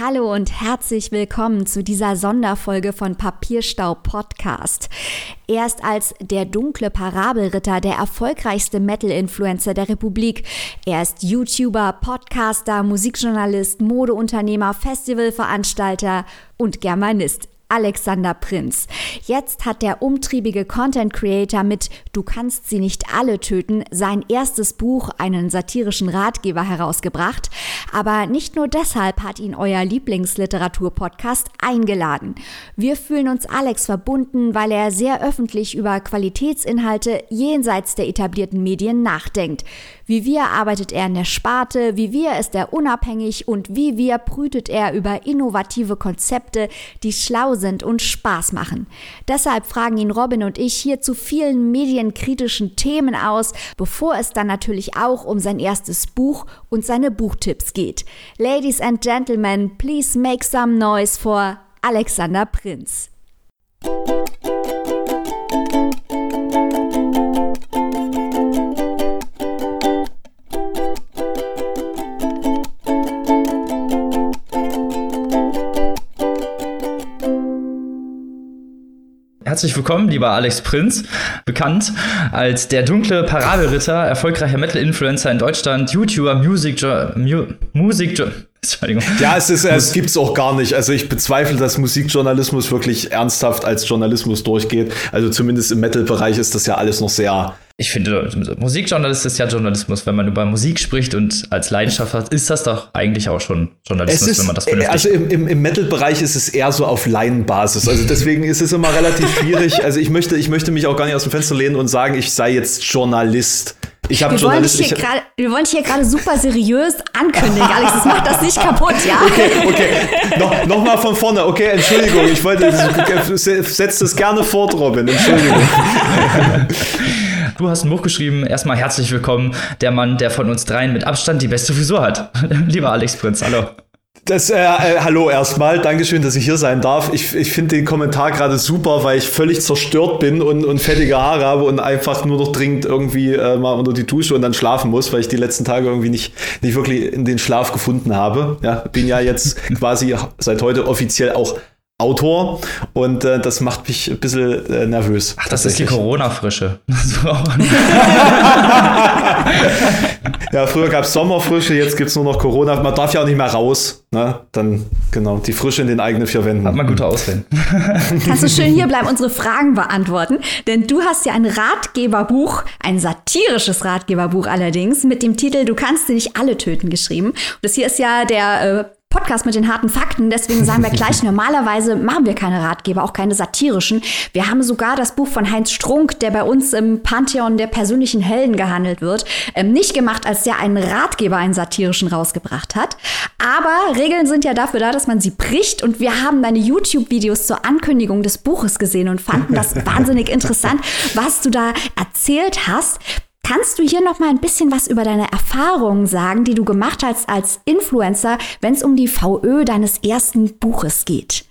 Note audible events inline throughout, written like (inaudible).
Hallo und herzlich willkommen zu dieser Sonderfolge von Papierstaub Podcast. Er ist als der dunkle Parabelritter der erfolgreichste Metal-Influencer der Republik. Er ist YouTuber, Podcaster, Musikjournalist, Modeunternehmer, Festivalveranstalter und Germanist. Alexander Prinz. Jetzt hat der umtriebige Content Creator mit Du kannst sie nicht alle töten sein erstes Buch, einen satirischen Ratgeber herausgebracht. Aber nicht nur deshalb hat ihn euer Lieblingsliteratur-Podcast eingeladen. Wir fühlen uns Alex verbunden, weil er sehr öffentlich über Qualitätsinhalte jenseits der etablierten Medien nachdenkt. Wie wir arbeitet er in der Sparte, wie wir ist er unabhängig und wie wir brütet er über innovative Konzepte, die schlau sind und Spaß machen. Deshalb fragen ihn Robin und ich hier zu vielen medienkritischen Themen aus, bevor es dann natürlich auch um sein erstes Buch und seine Buchtipps geht. Ladies and Gentlemen, please make some noise for Alexander Prinz. Herzlich willkommen, lieber Alex Prinz, bekannt als der dunkle Parabelritter, erfolgreicher Metal-Influencer in Deutschland, YouTuber, Music, Mu Musik, Entschuldigung. Ja, es ist, es gibt's auch gar nicht. Also ich bezweifle, dass Musikjournalismus wirklich ernsthaft als Journalismus durchgeht. Also zumindest im Metal-Bereich ist das ja alles noch sehr ich finde, Musikjournalist ist ja Journalismus. Wenn man über Musik spricht und als Leidenschaft hat, ist das doch eigentlich auch schon Journalismus, ist, wenn man das vernünftig Also im, im, im Metal-Bereich ist es eher so auf Laienbasis. Also deswegen ist es immer relativ schwierig. Also ich möchte, ich möchte mich auch gar nicht aus dem Fenster lehnen und sagen, ich sei jetzt Journalist. Ich habe. Hier grad, wir wollen hier gerade super seriös ankündigen, Alex. Das macht das nicht kaputt, ja? Okay, okay. No, Nochmal von vorne. Okay, Entschuldigung. Ich wollte, setz das gerne fort, Robin. Entschuldigung. Du hast ein Buch geschrieben. Erstmal herzlich willkommen, der Mann, der von uns dreien mit Abstand die beste Frisur hat. (laughs) Lieber Alex Prinz, hallo. Das, äh, äh, hallo erstmal, Dankeschön, dass ich hier sein darf. Ich, ich finde den Kommentar gerade super, weil ich völlig zerstört bin und, und fettige Haare habe und einfach nur noch dringend irgendwie äh, mal unter die Dusche und dann schlafen muss, weil ich die letzten Tage irgendwie nicht, nicht wirklich in den Schlaf gefunden habe. Ja, bin ja jetzt quasi seit heute offiziell auch Autor und äh, das macht mich ein bisschen äh, nervös. Ach, das ist die Corona-Frische. (laughs) (laughs) ja, früher gab es Sommerfrische, jetzt gibt es nur noch Corona. Man darf ja auch nicht mehr raus. Ne? Dann, genau, die Frische in den eigenen vier Wänden. Hat man gute Ausreden. (laughs) Kannst du schön hier bleiben, unsere Fragen beantworten? Denn du hast ja ein Ratgeberbuch, ein satirisches Ratgeberbuch allerdings, mit dem Titel Du kannst sie nicht alle töten geschrieben. Und das hier ist ja der äh, Podcast mit den harten Fakten. Deswegen sagen wir gleich, (laughs) normalerweise machen wir keine Ratgeber, auch keine satirischen. Wir haben sogar das Buch von Heinz Strunk, der bei uns im Pantheon der persönlichen Helden gehandelt wird, ähm, nicht gemacht, als der einen Ratgeber, einen satirischen rausgebracht hat. Aber Regeln sind ja dafür da, dass man sie bricht. Und wir haben deine YouTube-Videos zur Ankündigung des Buches gesehen und fanden das (laughs) wahnsinnig interessant, was du da erzählt hast. Kannst du hier noch mal ein bisschen was über deine Erfahrungen sagen, die du gemacht hast als Influencer, wenn es um die VÖ deines ersten Buches geht?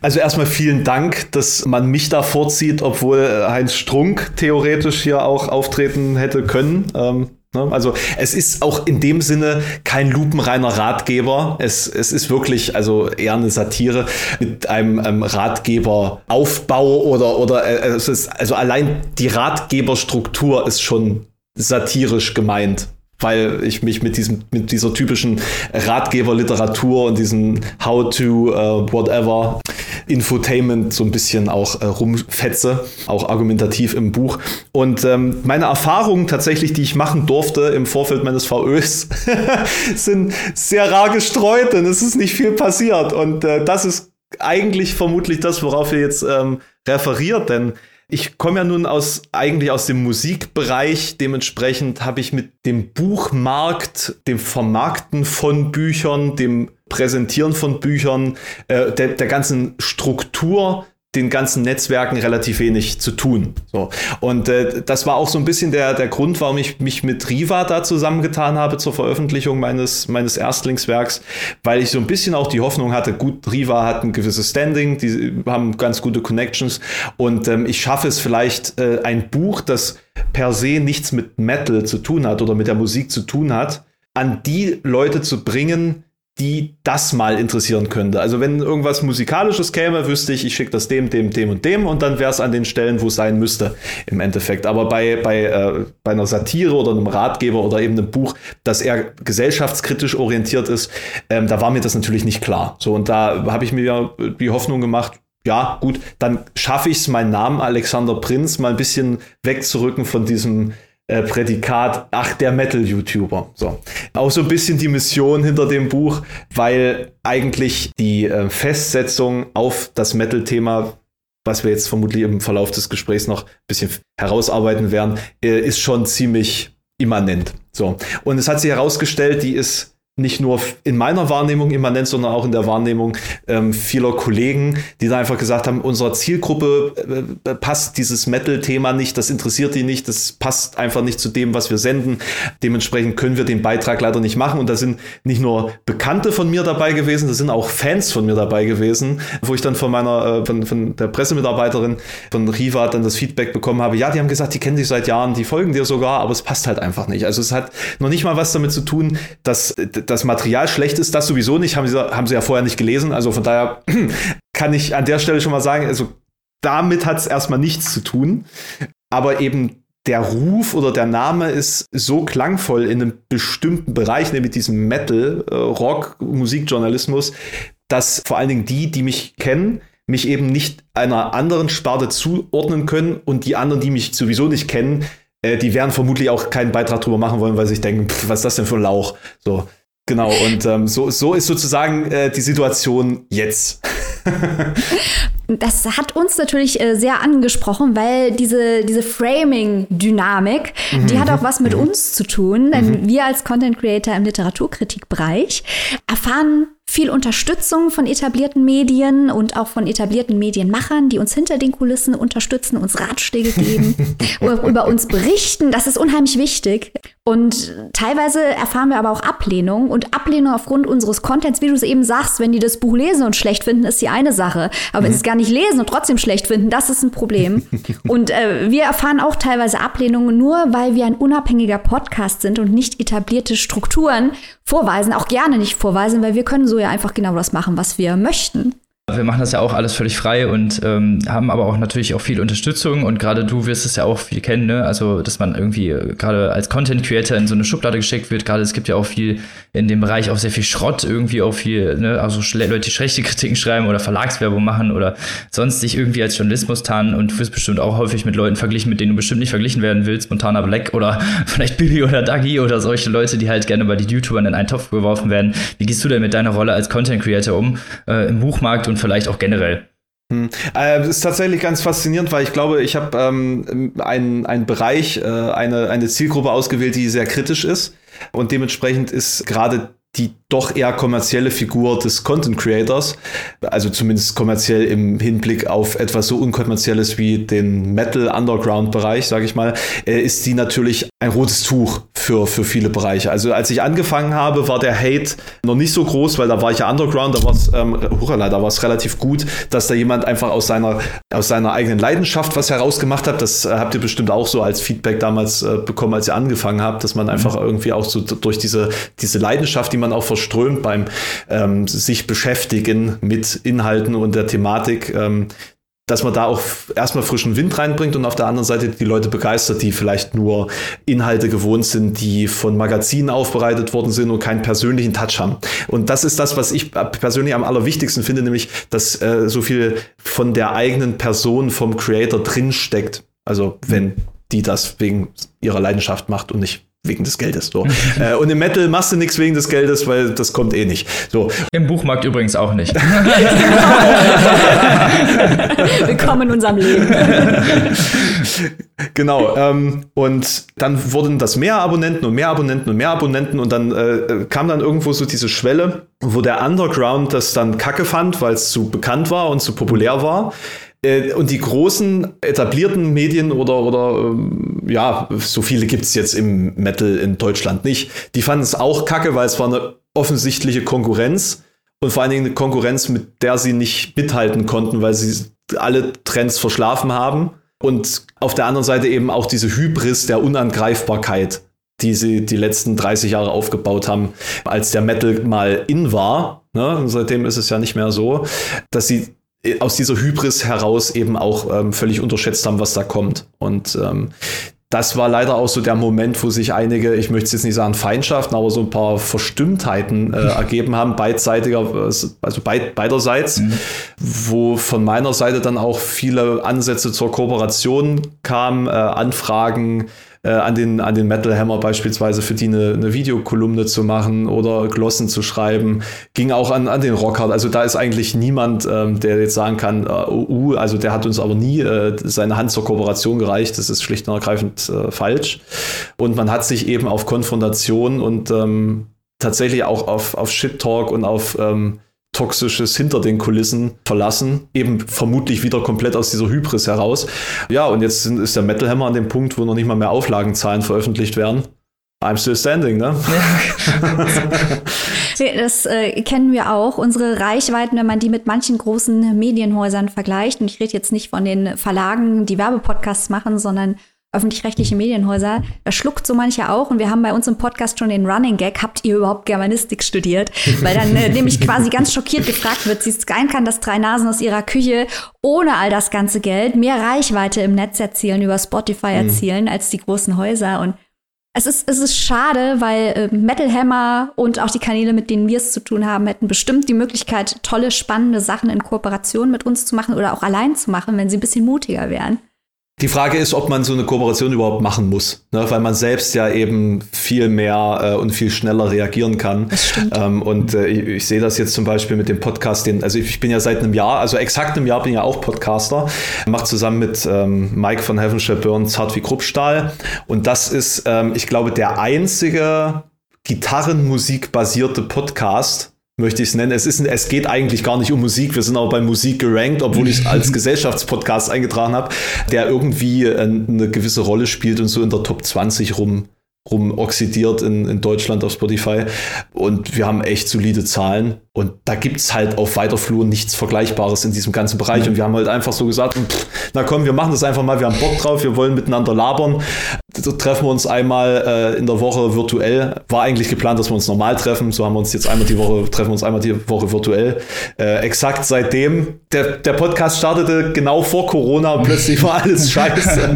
Also erstmal vielen Dank, dass man mich da vorzieht, obwohl äh, Heinz Strunk theoretisch hier auch auftreten hätte können. Ähm? Also es ist auch in dem Sinne kein lupenreiner Ratgeber. Es, es ist wirklich also eher eine Satire mit einem, einem Ratgeberaufbau oder, oder äh, es ist, also allein die Ratgeberstruktur ist schon satirisch gemeint weil ich mich mit diesem mit dieser typischen Ratgeberliteratur und diesem How to uh, whatever Infotainment so ein bisschen auch äh, rumfetze, auch argumentativ im Buch. Und ähm, meine Erfahrungen tatsächlich, die ich machen durfte im Vorfeld meines VÖs, (laughs) sind sehr rar gestreut, denn es ist nicht viel passiert. Und äh, das ist eigentlich vermutlich das, worauf ihr jetzt ähm, referiert, denn ich komme ja nun aus eigentlich aus dem Musikbereich. Dementsprechend habe ich mit dem Buchmarkt, dem Vermarkten von Büchern, dem Präsentieren von Büchern, äh, der, der ganzen Struktur den ganzen Netzwerken relativ wenig zu tun. So. Und äh, das war auch so ein bisschen der, der Grund, warum ich mich mit Riva da zusammengetan habe zur Veröffentlichung meines, meines Erstlingswerks, weil ich so ein bisschen auch die Hoffnung hatte, gut, Riva hat ein gewisses Standing, die haben ganz gute Connections und ähm, ich schaffe es vielleicht äh, ein Buch, das per se nichts mit Metal zu tun hat oder mit der Musik zu tun hat, an die Leute zu bringen, die das mal interessieren könnte. Also wenn irgendwas Musikalisches käme, wüsste ich, ich schicke das dem, dem, dem und dem und dann wäre es an den Stellen, wo es sein müsste im Endeffekt. Aber bei, bei, äh, bei einer Satire oder einem Ratgeber oder eben einem Buch, das eher gesellschaftskritisch orientiert ist, ähm, da war mir das natürlich nicht klar. So und da habe ich mir die Hoffnung gemacht, ja, gut, dann schaffe ich es, meinen Namen Alexander Prinz mal ein bisschen wegzurücken von diesem äh, Prädikat, ach, der Metal-YouTuber. So. Auch so ein bisschen die Mission hinter dem Buch, weil eigentlich die äh, Festsetzung auf das Metal-Thema, was wir jetzt vermutlich im Verlauf des Gesprächs noch ein bisschen herausarbeiten werden, äh, ist schon ziemlich immanent. So. Und es hat sich herausgestellt, die ist nicht nur in meiner Wahrnehmung immanent, sondern auch in der Wahrnehmung ähm, vieler Kollegen, die da einfach gesagt haben, unserer Zielgruppe äh, äh, passt dieses Metal-Thema nicht, das interessiert die nicht, das passt einfach nicht zu dem, was wir senden. Dementsprechend können wir den Beitrag leider nicht machen. Und da sind nicht nur Bekannte von mir dabei gewesen, da sind auch Fans von mir dabei gewesen, wo ich dann von meiner, äh, von, von der Pressemitarbeiterin von Riva dann das Feedback bekommen habe, ja, die haben gesagt, die kennen dich seit Jahren, die folgen dir sogar, aber es passt halt einfach nicht. Also es hat noch nicht mal was damit zu tun, dass das Material schlecht ist, das sowieso nicht, haben sie, haben sie ja vorher nicht gelesen. Also von daher (clears throat) kann ich an der Stelle schon mal sagen, also damit hat es erstmal nichts zu tun. Aber eben der Ruf oder der Name ist so klangvoll in einem bestimmten Bereich, nämlich diesem Metal, äh, Rock, Musikjournalismus, dass vor allen Dingen die, die mich kennen, mich eben nicht einer anderen Sparte zuordnen können und die anderen, die mich sowieso nicht kennen, äh, die werden vermutlich auch keinen Beitrag drüber machen wollen, weil sie sich denken, pff, was ist das denn für ein Lauch? So. Genau, und ähm, so, so ist sozusagen äh, die Situation jetzt. (laughs) das hat uns natürlich äh, sehr angesprochen, weil diese, diese Framing-Dynamik, mhm. die hat auch was mit mhm. uns zu tun. Denn mhm. wir als Content Creator im Literaturkritikbereich erfahren viel Unterstützung von etablierten Medien und auch von etablierten Medienmachern, die uns hinter den Kulissen unterstützen, uns Ratschläge geben, (laughs) über uns berichten. Das ist unheimlich wichtig. Und teilweise erfahren wir aber auch Ablehnung und Ablehnung aufgrund unseres Contents, wie du es eben sagst, wenn die das Buch lesen und schlecht finden, ist die eine Sache. Aber wenn sie es gar nicht lesen und trotzdem schlecht finden, das ist ein Problem. (laughs) und äh, wir erfahren auch teilweise Ablehnungen nur, weil wir ein unabhängiger Podcast sind und nicht etablierte Strukturen vorweisen, auch gerne nicht vorweisen, weil wir können so ja einfach genau das machen, was wir möchten. Wir machen das ja auch alles völlig frei und ähm, haben aber auch natürlich auch viel Unterstützung und gerade du wirst es ja auch viel kennen, ne? Also, dass man irgendwie äh, gerade als Content Creator in so eine Schublade gesteckt wird. Gerade es gibt ja auch viel in dem Bereich auch sehr viel Schrott, irgendwie auch viel, ne? Also Leute, die schlechte Kritiken schreiben oder Verlagswerbung machen oder sonst sich irgendwie als Journalismus tarnen und du wirst bestimmt auch häufig mit Leuten verglichen, mit denen du bestimmt nicht verglichen werden willst. Montana Black oder (laughs) vielleicht Billy oder Dagi oder solche Leute, die halt gerne bei den YouTubern in einen Topf geworfen werden. Wie gehst du denn mit deiner Rolle als Content Creator um äh, im Buchmarkt und vielleicht auch generell. Hm. Äh, ist tatsächlich ganz faszinierend, weil ich glaube, ich habe ähm, einen, einen Bereich, äh, eine, eine Zielgruppe ausgewählt, die sehr kritisch ist. Und dementsprechend ist gerade die doch eher kommerzielle Figur des Content Creators, also zumindest kommerziell im Hinblick auf etwas so unkommerzielles wie den Metal Underground Bereich, sage ich mal, äh, ist die natürlich ein rotes Tuch für, für viele Bereiche. Also als ich angefangen habe, war der Hate noch nicht so groß, weil da war ich ja Underground, da war es ähm, da war es relativ gut, dass da jemand einfach aus seiner, aus seiner eigenen Leidenschaft was herausgemacht hat. Das äh, habt ihr bestimmt auch so als Feedback damals äh, bekommen, als ihr angefangen habt, dass man einfach mhm. irgendwie auch so durch diese, diese Leidenschaft, die man auch verströmt beim ähm, sich beschäftigen mit Inhalten und der Thematik, ähm, dass man da auch erstmal frischen Wind reinbringt und auf der anderen Seite die Leute begeistert, die vielleicht nur Inhalte gewohnt sind, die von Magazinen aufbereitet worden sind und keinen persönlichen Touch haben. Und das ist das, was ich persönlich am allerwichtigsten finde, nämlich, dass äh, so viel von der eigenen Person vom Creator drinsteckt. Also wenn die das wegen ihrer Leidenschaft macht und nicht wegen des Geldes. So. (laughs) äh, und im Metal machst du nichts wegen des Geldes, weil das kommt eh nicht. So. Im Buchmarkt übrigens auch nicht. (laughs) Willkommen in unserem Leben. (laughs) genau. Ähm, und dann wurden das mehr Abonnenten und mehr Abonnenten und mehr Abonnenten und dann äh, kam dann irgendwo so diese Schwelle, wo der Underground das dann kacke fand, weil es zu bekannt war und zu populär war. Äh, und die großen etablierten Medien oder, oder ähm, ja, so viele gibt es jetzt im Metal in Deutschland nicht, die fanden es auch kacke, weil es war eine offensichtliche Konkurrenz und vor allen Dingen eine Konkurrenz, mit der sie nicht mithalten konnten, weil sie alle Trends verschlafen haben. Und auf der anderen Seite eben auch diese Hybris der Unangreifbarkeit die sie die letzten 30 Jahre aufgebaut haben, als der Metal mal in war. Ne? Seitdem ist es ja nicht mehr so, dass sie aus dieser Hybris heraus eben auch ähm, völlig unterschätzt haben, was da kommt. Und ähm, das war leider auch so der Moment, wo sich einige, ich möchte es jetzt nicht sagen Feindschaften, aber so ein paar Verstimmtheiten äh, ergeben haben, beidseitiger, also beid, beiderseits, mhm. wo von meiner Seite dann auch viele Ansätze zur Kooperation kamen, äh, Anfragen, äh, an, den, an den Metal Hammer beispielsweise für die eine, eine Videokolumne zu machen oder Glossen zu schreiben. Ging auch an, an den Rockhard. Also da ist eigentlich niemand, ähm, der jetzt sagen kann, äh, uh, also der hat uns aber nie äh, seine Hand zur Kooperation gereicht. Das ist schlicht und ergreifend äh, falsch. Und man hat sich eben auf Konfrontation und ähm, tatsächlich auch auf, auf Shit-Talk und auf ähm, Toxisches hinter den Kulissen verlassen, eben vermutlich wieder komplett aus dieser Hybris heraus. Ja, und jetzt ist der Metal Hammer an dem Punkt, wo noch nicht mal mehr Auflagenzahlen veröffentlicht werden. I'm still standing, ne? (laughs) Das äh, kennen wir auch. Unsere Reichweiten, wenn man die mit manchen großen Medienhäusern vergleicht, und ich rede jetzt nicht von den Verlagen, die Werbepodcasts machen, sondern öffentlich-rechtliche Medienhäuser, da schluckt so mancher auch. Und wir haben bei uns im Podcast schon den Running Gag, habt ihr überhaupt Germanistik studiert? Weil dann äh, nämlich quasi ganz schockiert gefragt wird, sie sein kann, dass drei Nasen aus ihrer Küche ohne all das ganze Geld mehr Reichweite im Netz erzielen, über Spotify mhm. erzielen, mhm. als die großen Häuser. Und es ist, es ist schade, weil äh, Metal Hammer und auch die Kanäle, mit denen wir es zu tun haben, hätten bestimmt die Möglichkeit, tolle, spannende Sachen in Kooperation mit uns zu machen oder auch allein zu machen, wenn sie ein bisschen mutiger wären. Die Frage ist, ob man so eine Kooperation überhaupt machen muss, ne? weil man selbst ja eben viel mehr äh, und viel schneller reagieren kann. Das stimmt. Ähm, und äh, ich, ich sehe das jetzt zum Beispiel mit dem Podcast, den, also ich bin ja seit einem Jahr, also exakt einem Jahr bin ich ja auch Podcaster, mache zusammen mit ähm, Mike von Heavenshire Burns Hart wie Kruppstahl. Und das ist, ähm, ich glaube, der einzige Gitarrenmusik basierte Podcast, möchte ich es nennen. Es, ist, es geht eigentlich gar nicht um Musik. Wir sind auch bei Musik gerankt, obwohl ich es als (laughs) Gesellschaftspodcast eingetragen habe, der irgendwie äh, eine gewisse Rolle spielt und so in der Top 20 rum rumoxidiert in, in Deutschland auf Spotify. Und wir haben echt solide Zahlen. Und da gibt es halt auf weiter Flur nichts Vergleichbares in diesem ganzen Bereich. Mhm. Und wir haben halt einfach so gesagt, pff, na komm, wir machen das einfach mal, wir haben Bock drauf, wir wollen miteinander labern. Da treffen wir uns einmal äh, in der Woche virtuell. War eigentlich geplant, dass wir uns normal treffen. So haben wir uns jetzt einmal die Woche, treffen wir uns einmal die Woche virtuell. Äh, exakt seitdem. Der, der Podcast startete genau vor Corona und plötzlich war alles (laughs) scheiße.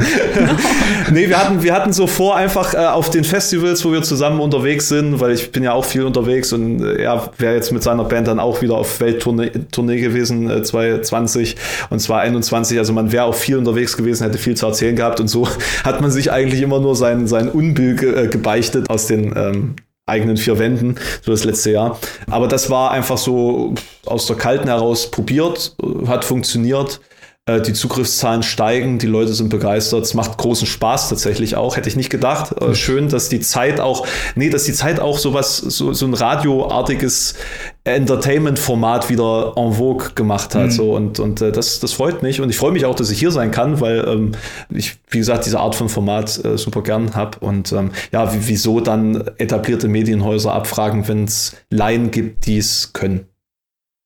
(laughs) nee, wir hatten, wir hatten so vor, einfach äh, auf den Festivals, wo wir zusammen unterwegs sind, weil ich bin ja auch viel unterwegs und äh, er wäre jetzt mit seiner Band dann auch wieder auf Welttournee Tournee gewesen, äh, 2020 und 2021. Also man wäre auch viel unterwegs gewesen, hätte viel zu erzählen gehabt und so (laughs) hat man sich eigentlich immer nur sein, sein Unbill ge äh, gebeichtet aus den ähm, eigenen vier Wänden, so das letzte Jahr. Aber das war einfach so aus der Kalten heraus probiert, hat funktioniert. Äh, die Zugriffszahlen steigen, die Leute sind begeistert. Es macht großen Spaß tatsächlich auch. Hätte ich nicht gedacht. Äh, schön, dass die Zeit auch, nee, dass die Zeit auch sowas, so, so ein radioartiges Entertainment-Format wieder en vogue gemacht hat. Mhm. So, und und äh, das, das freut mich. Und ich freue mich auch, dass ich hier sein kann, weil ähm, ich, wie gesagt, diese Art von Format äh, super gern habe. Und ähm, ja, wieso dann etablierte Medienhäuser abfragen, wenn es Laien gibt, die es können.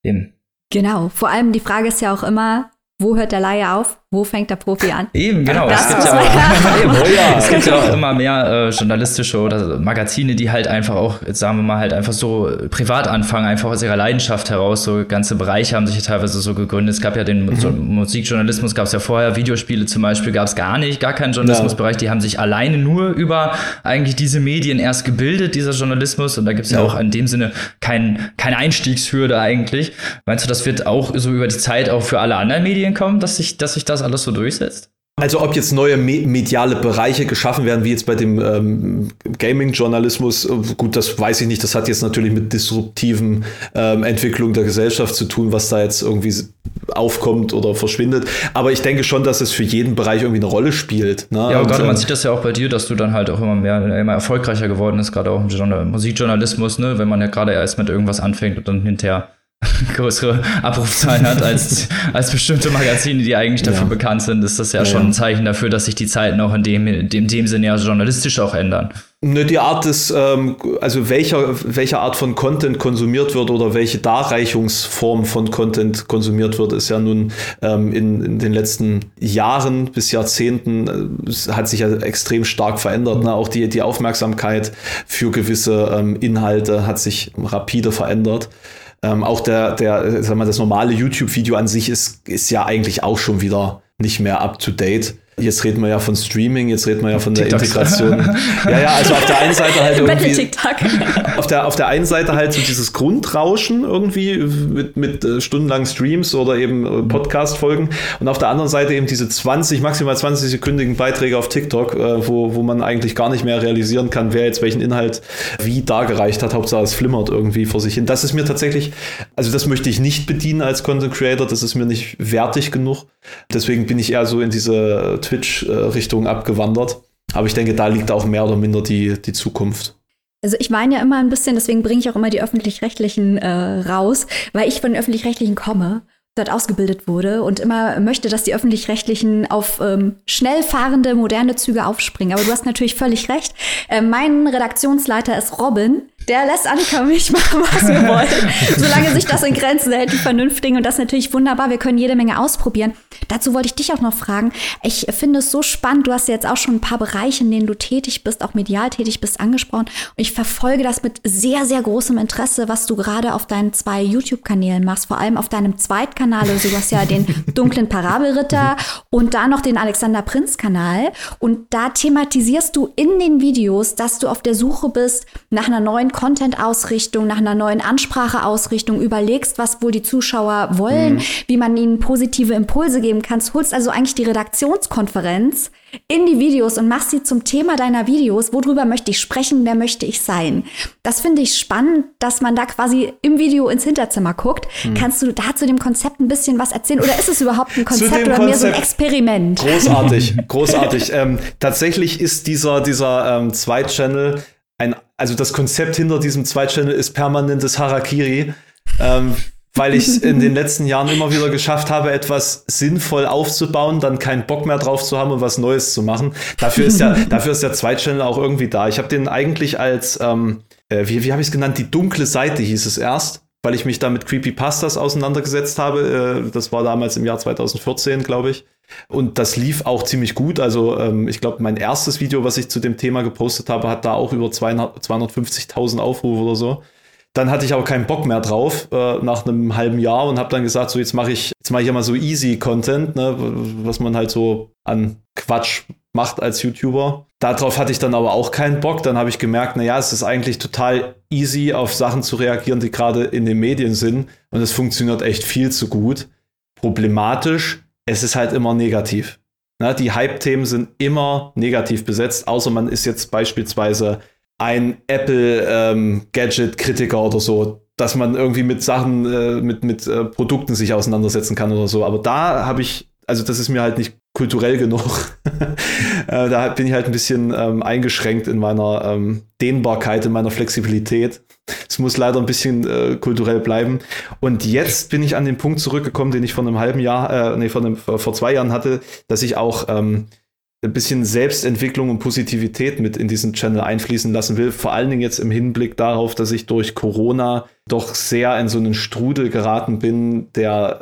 Eben. Genau. Vor allem die Frage ist ja auch immer, wo hört der Laie auf? Wo fängt der Profi an? Eben, genau. Es gibt, ja auch, (laughs) ja. es gibt, ja auch, immer mehr äh, journalistische oder Magazine, die halt einfach auch, jetzt sagen wir mal, halt einfach so privat anfangen, einfach aus ihrer Leidenschaft heraus. So ganze Bereiche haben sich ja teilweise so gegründet. Es gab ja den mhm. so Musikjournalismus, gab es ja vorher, Videospiele zum Beispiel gab es gar nicht, gar keinen Journalismusbereich. Die haben sich alleine nur über eigentlich diese Medien erst gebildet, dieser Journalismus. Und da gibt es ja. ja. auch in dem Sinne kein, keine Einstiegshürde eigentlich. Meinst du, das wird auch so über die Zeit auch für alle anderen Medien kommen, dass sich, dass sich das das alles so durchsetzt? Also ob jetzt neue mediale Bereiche geschaffen werden, wie jetzt bei dem ähm, Gaming-Journalismus, äh, gut, das weiß ich nicht. Das hat jetzt natürlich mit disruptiven ähm, Entwicklungen der Gesellschaft zu tun, was da jetzt irgendwie aufkommt oder verschwindet. Aber ich denke schon, dass es für jeden Bereich irgendwie eine Rolle spielt. Ne? Ja, und gerade man sieht das ja auch bei dir, dass du dann halt auch immer mehr, immer erfolgreicher geworden bist, gerade auch im Musikjournalismus, ne? wenn man ja gerade erst mit irgendwas anfängt und dann hinterher (laughs) größere Abrufzahlen hat als, als bestimmte Magazine, die eigentlich dafür ja. bekannt sind, ist das ja, ja, schon ein Zeichen dafür, dass sich die Zeiten auch in dem, in dem Sinne ja journalistisch auch ändern. Ne, die Art des, ähm, also welcher, welche Art von Content konsumiert wird oder welche Darreichungsform von Content konsumiert wird, ist ja nun ähm, in, in den letzten Jahren bis Jahrzehnten äh, hat sich ja extrem stark verändert. Ne? Auch die, die Aufmerksamkeit für gewisse ähm, Inhalte hat sich rapide verändert. Ähm, auch der, der, sag mal, das normale YouTube-Video an sich ist, ist ja eigentlich auch schon wieder nicht mehr up to date. Jetzt reden wir ja von Streaming, jetzt reden wir ja von der. Integration. (laughs) ja, ja, also auf der einen Seite halt irgendwie. auf, der, auf der einen Seite halt so dieses Grundrauschen irgendwie mit, mit äh, stundenlangen Streams oder eben äh, Podcast-Folgen und auf der anderen Seite eben diese 20, maximal 20 sekündigen Beiträge auf TikTok, äh, wo, wo man eigentlich gar nicht mehr realisieren kann, wer jetzt welchen Inhalt wie dargereicht hat. Hauptsache es flimmert irgendwie vor sich hin. Das ist mir tatsächlich, also das möchte ich nicht bedienen als Content Creator, das ist mir nicht wertig genug. Deswegen bin ich eher so in diese Twitch-Richtung abgewandert. Aber ich denke, da liegt auch mehr oder minder die, die Zukunft. Also ich weine ja immer ein bisschen, deswegen bringe ich auch immer die öffentlich-rechtlichen äh, raus, weil ich von den öffentlich-rechtlichen komme dort ausgebildet wurde und immer möchte, dass die öffentlich-rechtlichen auf ähm, schnell fahrende, moderne Züge aufspringen. Aber du hast natürlich völlig recht. Äh, mein Redaktionsleiter ist Robin. Der lässt Annika mich machen, was wir wollen. (laughs) Solange sich das in Grenzen hält, die vernünftigen. Und das ist natürlich wunderbar. Wir können jede Menge ausprobieren. Dazu wollte ich dich auch noch fragen. Ich finde es so spannend. Du hast jetzt auch schon ein paar Bereiche, in denen du tätig bist, auch medial tätig bist, angesprochen. Und ich verfolge das mit sehr, sehr großem Interesse, was du gerade auf deinen zwei YouTube-Kanälen machst. Vor allem auf deinem Zweitkanal. Also du hast ja den (laughs) dunklen Parabelritter und da noch den Alexander Prinz-Kanal. Und da thematisierst du in den Videos, dass du auf der Suche bist nach einer neuen Content-Ausrichtung, nach einer neuen Ansprache-Ausrichtung, überlegst, was wohl die Zuschauer wollen, mhm. wie man ihnen positive Impulse geben kann. Holst also eigentlich die Redaktionskonferenz in die Videos und machst sie zum Thema deiner Videos. Worüber möchte ich sprechen? Wer möchte ich sein? Das finde ich spannend, dass man da quasi im Video ins Hinterzimmer guckt. Mhm. Kannst du da zu dem Konzept ein bisschen was erzählen? Oder ist es überhaupt ein Konzept oder Konzept mehr so ein Experiment? Großartig, (laughs) großartig. ähm, tatsächlich ist dieser, dieser ähm, Zweit-Channel ein, also das Konzept hinter diesem Zweitchannel ist permanentes Harakiri, ähm, weil ich es in den letzten Jahren immer wieder geschafft habe, etwas sinnvoll aufzubauen, dann keinen Bock mehr drauf zu haben und was Neues zu machen. Dafür ist der, (laughs) dafür ist der Zweitchannel auch irgendwie da. Ich habe den eigentlich als, ähm, äh, wie, wie habe ich es genannt, die dunkle Seite hieß es erst weil ich mich da mit Creepypastas auseinandergesetzt habe. Äh, das war damals im Jahr 2014, glaube ich. Und das lief auch ziemlich gut. Also ähm, ich glaube, mein erstes Video, was ich zu dem Thema gepostet habe, hat da auch über 250.000 Aufrufe oder so. Dann hatte ich aber keinen Bock mehr drauf äh, nach einem halben Jahr und habe dann gesagt, so jetzt mache ich jetzt mache ich mal so easy Content, ne, was man halt so an Quatsch macht als YouTuber. Darauf hatte ich dann aber auch keinen Bock. Dann habe ich gemerkt, na ja, es ist eigentlich total easy auf Sachen zu reagieren, die gerade in den Medien sind und es funktioniert echt viel zu gut. Problematisch es ist halt immer negativ. Na, die Hype-Themen sind immer negativ besetzt, außer man ist jetzt beispielsweise ein Apple-Gadget-Kritiker ähm, oder so, dass man irgendwie mit Sachen, äh, mit, mit äh, Produkten sich auseinandersetzen kann oder so. Aber da habe ich, also das ist mir halt nicht kulturell genug. (laughs) äh, da bin ich halt ein bisschen ähm, eingeschränkt in meiner ähm, Dehnbarkeit, in meiner Flexibilität. Es muss leider ein bisschen äh, kulturell bleiben. Und jetzt bin ich an den Punkt zurückgekommen, den ich vor einem halben Jahr, äh, nee, vor, einem, vor zwei Jahren hatte, dass ich auch ähm, ein bisschen Selbstentwicklung und Positivität mit in diesen Channel einfließen lassen will. Vor allen Dingen jetzt im Hinblick darauf, dass ich durch Corona doch sehr in so einen Strudel geraten bin, der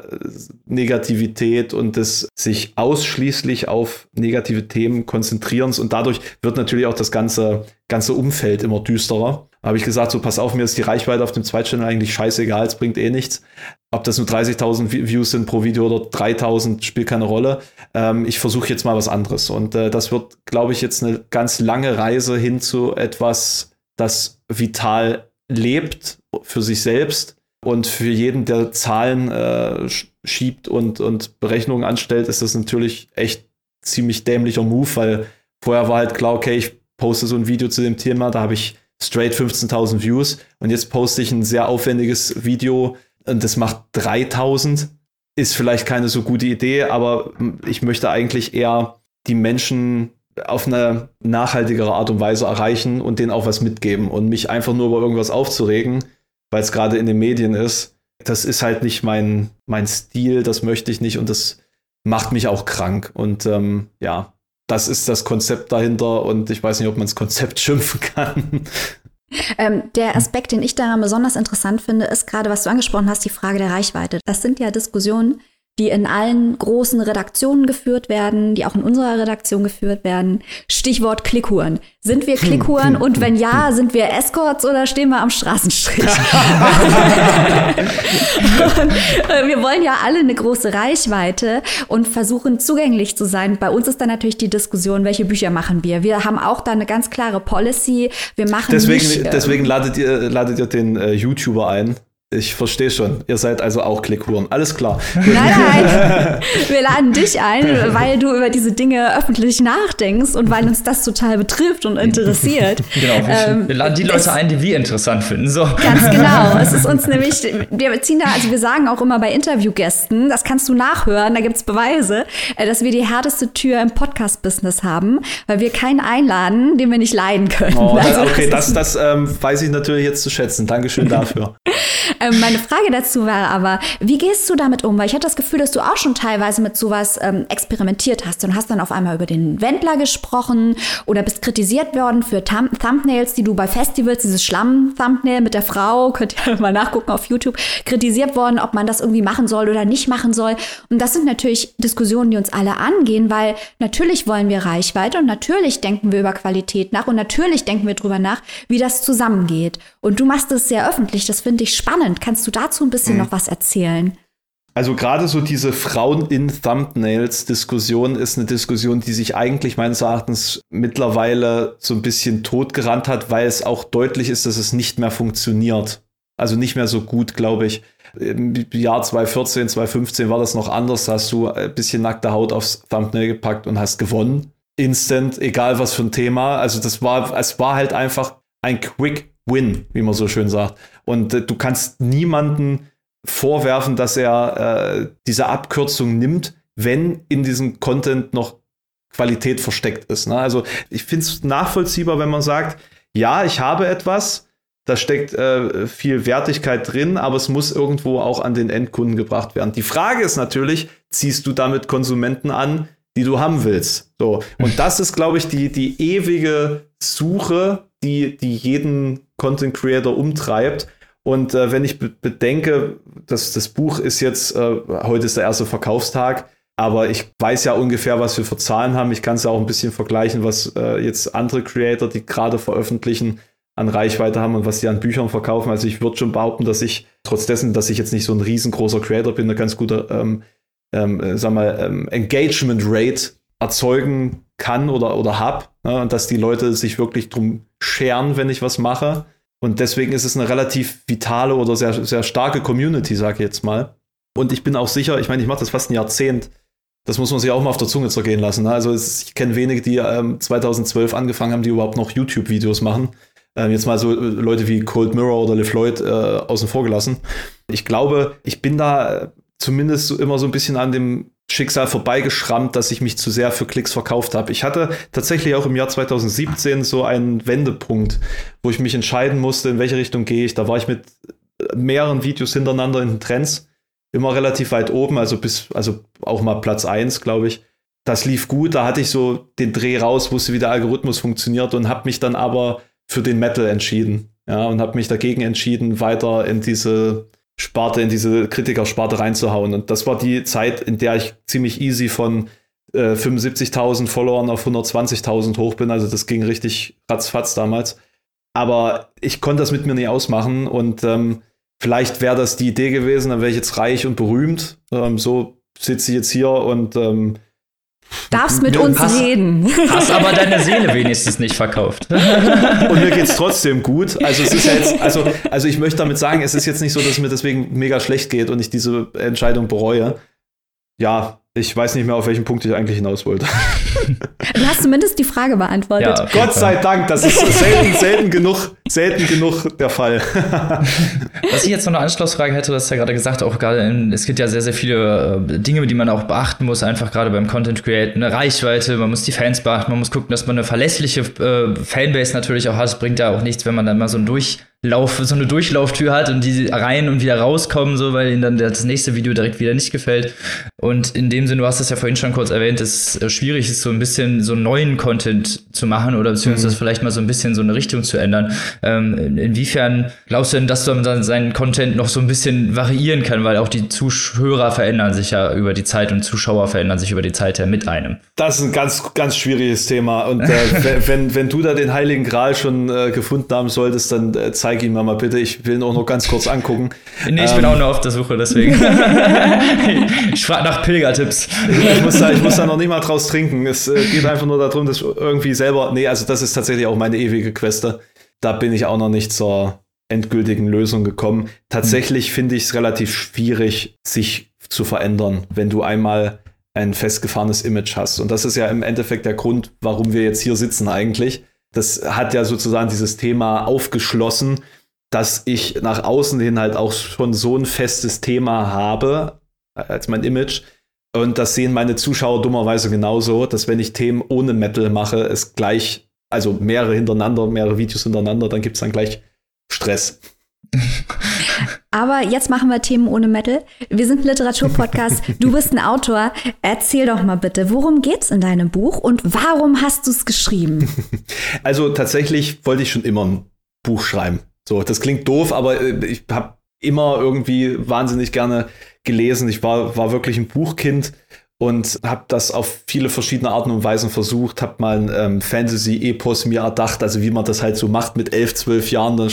Negativität und des sich ausschließlich auf negative Themen konzentrierens und dadurch wird natürlich auch das ganze, ganze Umfeld immer düsterer habe ich gesagt, so pass auf, mir ist die Reichweite auf dem Zweitchannel eigentlich scheißegal, es bringt eh nichts. Ob das nur 30.000 Views sind pro Video oder 3.000, spielt keine Rolle. Ähm, ich versuche jetzt mal was anderes. Und äh, das wird, glaube ich, jetzt eine ganz lange Reise hin zu etwas, das vital lebt für sich selbst und für jeden, der Zahlen äh, schiebt und, und Berechnungen anstellt, ist das natürlich echt ziemlich dämlicher Move, weil vorher war halt klar, okay, ich poste so ein Video zu dem Thema, da habe ich straight 15.000 Views und jetzt poste ich ein sehr aufwendiges Video und das macht 3000. Ist vielleicht keine so gute Idee, aber ich möchte eigentlich eher die Menschen auf eine nachhaltigere Art und Weise erreichen und denen auch was mitgeben und mich einfach nur über irgendwas aufzuregen, weil es gerade in den Medien ist, das ist halt nicht mein, mein Stil, das möchte ich nicht und das macht mich auch krank. Und ähm, ja, das ist das Konzept dahinter und ich weiß nicht, ob man das Konzept (laughs) schimpfen kann. Ähm, der Aspekt, den ich da besonders interessant finde, ist gerade, was du angesprochen hast, die Frage der Reichweite. Das sind ja Diskussionen, die in allen großen Redaktionen geführt werden, die auch in unserer Redaktion geführt werden. Stichwort Klickhuren. Sind wir Klickhuren und wenn ja, sind wir Escorts oder stehen wir am Straßenstrich? (laughs) und, äh, wir wollen ja alle eine große Reichweite und versuchen zugänglich zu sein. Bei uns ist dann natürlich die Diskussion, welche Bücher machen wir. Wir haben auch da eine ganz klare Policy. Wir machen deswegen, nicht, äh, deswegen ladet ihr, ladet ihr den äh, YouTuber ein. Ich verstehe schon. Ihr seid also auch Klickhuren. Alles klar. Nein, nein. (laughs) Wir laden dich ein, weil du über diese Dinge öffentlich nachdenkst und weil uns das total betrifft und interessiert. (laughs) Genau. Ähm, wir laden die Leute ein, die wir interessant finden. So. Ganz genau. (laughs) Es ist uns nämlich, wir ziehen da, also wir sagen auch immer bei Interviewgästen, das kannst du nachhören, da gibt es Beweise, äh, dass wir die härteste Tür im Podcast-Business haben, weil wir keinen einladen, den wir nicht leiden können. Oh, also, okay, das, das ähm, weiß ich natürlich jetzt zu schätzen. Dankeschön dafür. Ähm, meine Frage dazu war aber, wie gehst du damit um? Weil ich hatte das Gefühl, dass du auch schon teilweise mit sowas ähm, experimentiert hast und hast dann auf einmal über den Wendler gesprochen oder bist kritisiert worden für Thumb Thumbnails, die du bei Festivals, dieses Schlamm-Thumbnail mit der Frau, (laughs) könnt ihr mal nachgucken auf YouTube, kritisiert worden, ob man das irgendwie machen soll oder nicht machen soll. Und das sind natürlich Diskussionen, die uns alle angehen, weil natürlich wollen wir Reichweite und natürlich denken wir über Qualität nach und natürlich denken wir drüber nach, wie das zusammengeht. Und du machst es sehr öffentlich, das finde ich spannend spannend. Kannst du dazu ein bisschen mhm. noch was erzählen? Also gerade so diese Frauen in Thumbnails Diskussion ist eine Diskussion, die sich eigentlich meines Erachtens mittlerweile so ein bisschen totgerannt hat, weil es auch deutlich ist, dass es nicht mehr funktioniert. Also nicht mehr so gut, glaube ich. Im Jahr 2014, 2015 war das noch anders. Da hast du ein bisschen nackte Haut aufs Thumbnail gepackt und hast gewonnen. Instant, egal was für ein Thema. Also das war, es war halt einfach ein Quick Win, wie man so schön sagt. Und äh, du kannst niemanden vorwerfen, dass er äh, diese Abkürzung nimmt, wenn in diesem Content noch Qualität versteckt ist. Ne? Also ich finde es nachvollziehbar, wenn man sagt, ja, ich habe etwas, da steckt äh, viel Wertigkeit drin, aber es muss irgendwo auch an den Endkunden gebracht werden. Die Frage ist natürlich, ziehst du damit Konsumenten an, die du haben willst? So. Und das ist, glaube ich, die, die ewige Suche, die, die jeden Content Creator umtreibt. Und äh, wenn ich bedenke, dass das Buch ist jetzt, äh, heute ist der erste Verkaufstag, aber ich weiß ja ungefähr, was wir für Zahlen haben. Ich kann es ja auch ein bisschen vergleichen, was äh, jetzt andere Creator, die gerade veröffentlichen, an Reichweite haben und was die an Büchern verkaufen. Also ich würde schon behaupten, dass ich, trotz dessen, dass ich jetzt nicht so ein riesengroßer Creator bin, eine ganz gute ähm, ähm, äh, sag mal, ähm, Engagement Rate erzeugen kann oder, oder hab. Ne? Und dass die Leute sich wirklich drum scheren, wenn ich was mache. Und deswegen ist es eine relativ vitale oder sehr, sehr starke Community, sage ich jetzt mal. Und ich bin auch sicher, ich meine, ich mache das fast ein Jahrzehnt. Das muss man sich auch mal auf der Zunge zergehen lassen. Ne? Also ich kenne wenige, die ähm, 2012 angefangen haben, die überhaupt noch YouTube-Videos machen. Ähm, jetzt mal so äh, Leute wie Cold Mirror oder LeFloid äh, außen vor gelassen. Ich glaube, ich bin da zumindest so immer so ein bisschen an dem Schicksal vorbeigeschrammt, dass ich mich zu sehr für Klicks verkauft habe. Ich hatte tatsächlich auch im Jahr 2017 so einen Wendepunkt, wo ich mich entscheiden musste, in welche Richtung gehe ich. Da war ich mit mehreren Videos hintereinander in den Trends, immer relativ weit oben, also bis, also auch mal Platz 1, glaube ich. Das lief gut, da hatte ich so den Dreh raus, wusste, wie der Algorithmus funktioniert und habe mich dann aber für den Metal entschieden. Ja, und habe mich dagegen entschieden, weiter in diese Sparte, in diese Kritikersparte reinzuhauen. Und das war die Zeit, in der ich ziemlich easy von äh, 75.000 Followern auf 120.000 hoch bin. Also das ging richtig ratzfatz damals. Aber ich konnte das mit mir nicht ausmachen und ähm, vielleicht wäre das die Idee gewesen, dann wäre ich jetzt reich und berühmt. Ähm, so sitze ich jetzt hier und ähm, Darfst mit uns hast, reden. Hast aber deine (laughs) Seele wenigstens nicht verkauft. Und mir geht's trotzdem gut. Also es ist ja jetzt, also, also ich möchte damit sagen, es ist jetzt nicht so, dass es mir deswegen mega schlecht geht und ich diese Entscheidung bereue. Ja, ich weiß nicht mehr, auf welchen Punkt ich eigentlich hinaus wollte. Du hast zumindest die Frage beantwortet. Ja, Gott sei Dank, das ist selten, selten genug, selten genug der Fall. (laughs) Was ich jetzt noch eine Anschlussfrage hätte, das ist ja gerade gesagt, auch gerade, in, es gibt ja sehr, sehr viele äh, Dinge, die man auch beachten muss, einfach gerade beim Content Create, eine Reichweite, man muss die Fans beachten, man muss gucken, dass man eine verlässliche äh, Fanbase natürlich auch hat. Es bringt ja auch nichts, wenn man dann mal so ein durch Lauf, so eine Durchlauftür hat und die rein und wieder rauskommen, so, weil ihnen dann das nächste Video direkt wieder nicht gefällt. Und in dem Sinne, du hast es ja vorhin schon kurz erwähnt, dass es schwierig ist, so ein bisschen so neuen Content zu machen oder beziehungsweise mhm. vielleicht mal so ein bisschen so eine Richtung zu ändern. Ähm, inwiefern glaubst du denn, dass man dann seinen Content noch so ein bisschen variieren kann, weil auch die Zuhörer verändern sich ja über die Zeit und Zuschauer verändern sich über die Zeit ja mit einem? Das ist ein ganz, ganz schwieriges Thema. Und äh, (laughs) wenn, wenn du da den Heiligen Gral schon äh, gefunden haben solltest, dann äh, zeig ihn mir mal bitte. Ich will ihn auch noch ganz kurz angucken. (laughs) Nee, ich ähm, bin auch nur auf der Suche, deswegen. (laughs) ich frage nach Pilgertipps. Ich muss, da, ich muss da noch nicht mal draus trinken. Es äh, geht einfach nur darum, dass irgendwie selber. Nee, also das ist tatsächlich auch meine ewige Queste. Da bin ich auch noch nicht zur endgültigen Lösung gekommen. Tatsächlich mhm. finde ich es relativ schwierig, sich zu verändern, wenn du einmal ein festgefahrenes Image hast. Und das ist ja im Endeffekt der Grund, warum wir jetzt hier sitzen eigentlich. Das hat ja sozusagen dieses Thema aufgeschlossen, dass ich nach außen hin halt auch schon so ein festes Thema habe als mein Image. Und das sehen meine Zuschauer dummerweise genauso, dass wenn ich Themen ohne Metal mache, es gleich, also mehrere hintereinander, mehrere Videos hintereinander, dann gibt es dann gleich Stress. (laughs) Aber jetzt machen wir Themen ohne Metal. Wir sind ein Literaturpodcast. (laughs) Du bist ein Autor. Erzähl doch mal bitte, worum geht's in deinem Buch und warum hast du es geschrieben? (laughs) Also tatsächlich wollte ich schon immer ein Buch schreiben. So, das klingt doof, aber äh, ich habe immer irgendwie wahnsinnig gerne gelesen. Ich war, war wirklich ein Buchkind und habe das auf viele verschiedene Arten und Weisen versucht, habe mal ein ähm, Fantasy-Epos mir erdacht, also wie man das halt so macht mit elf, zwölf Jahren, dann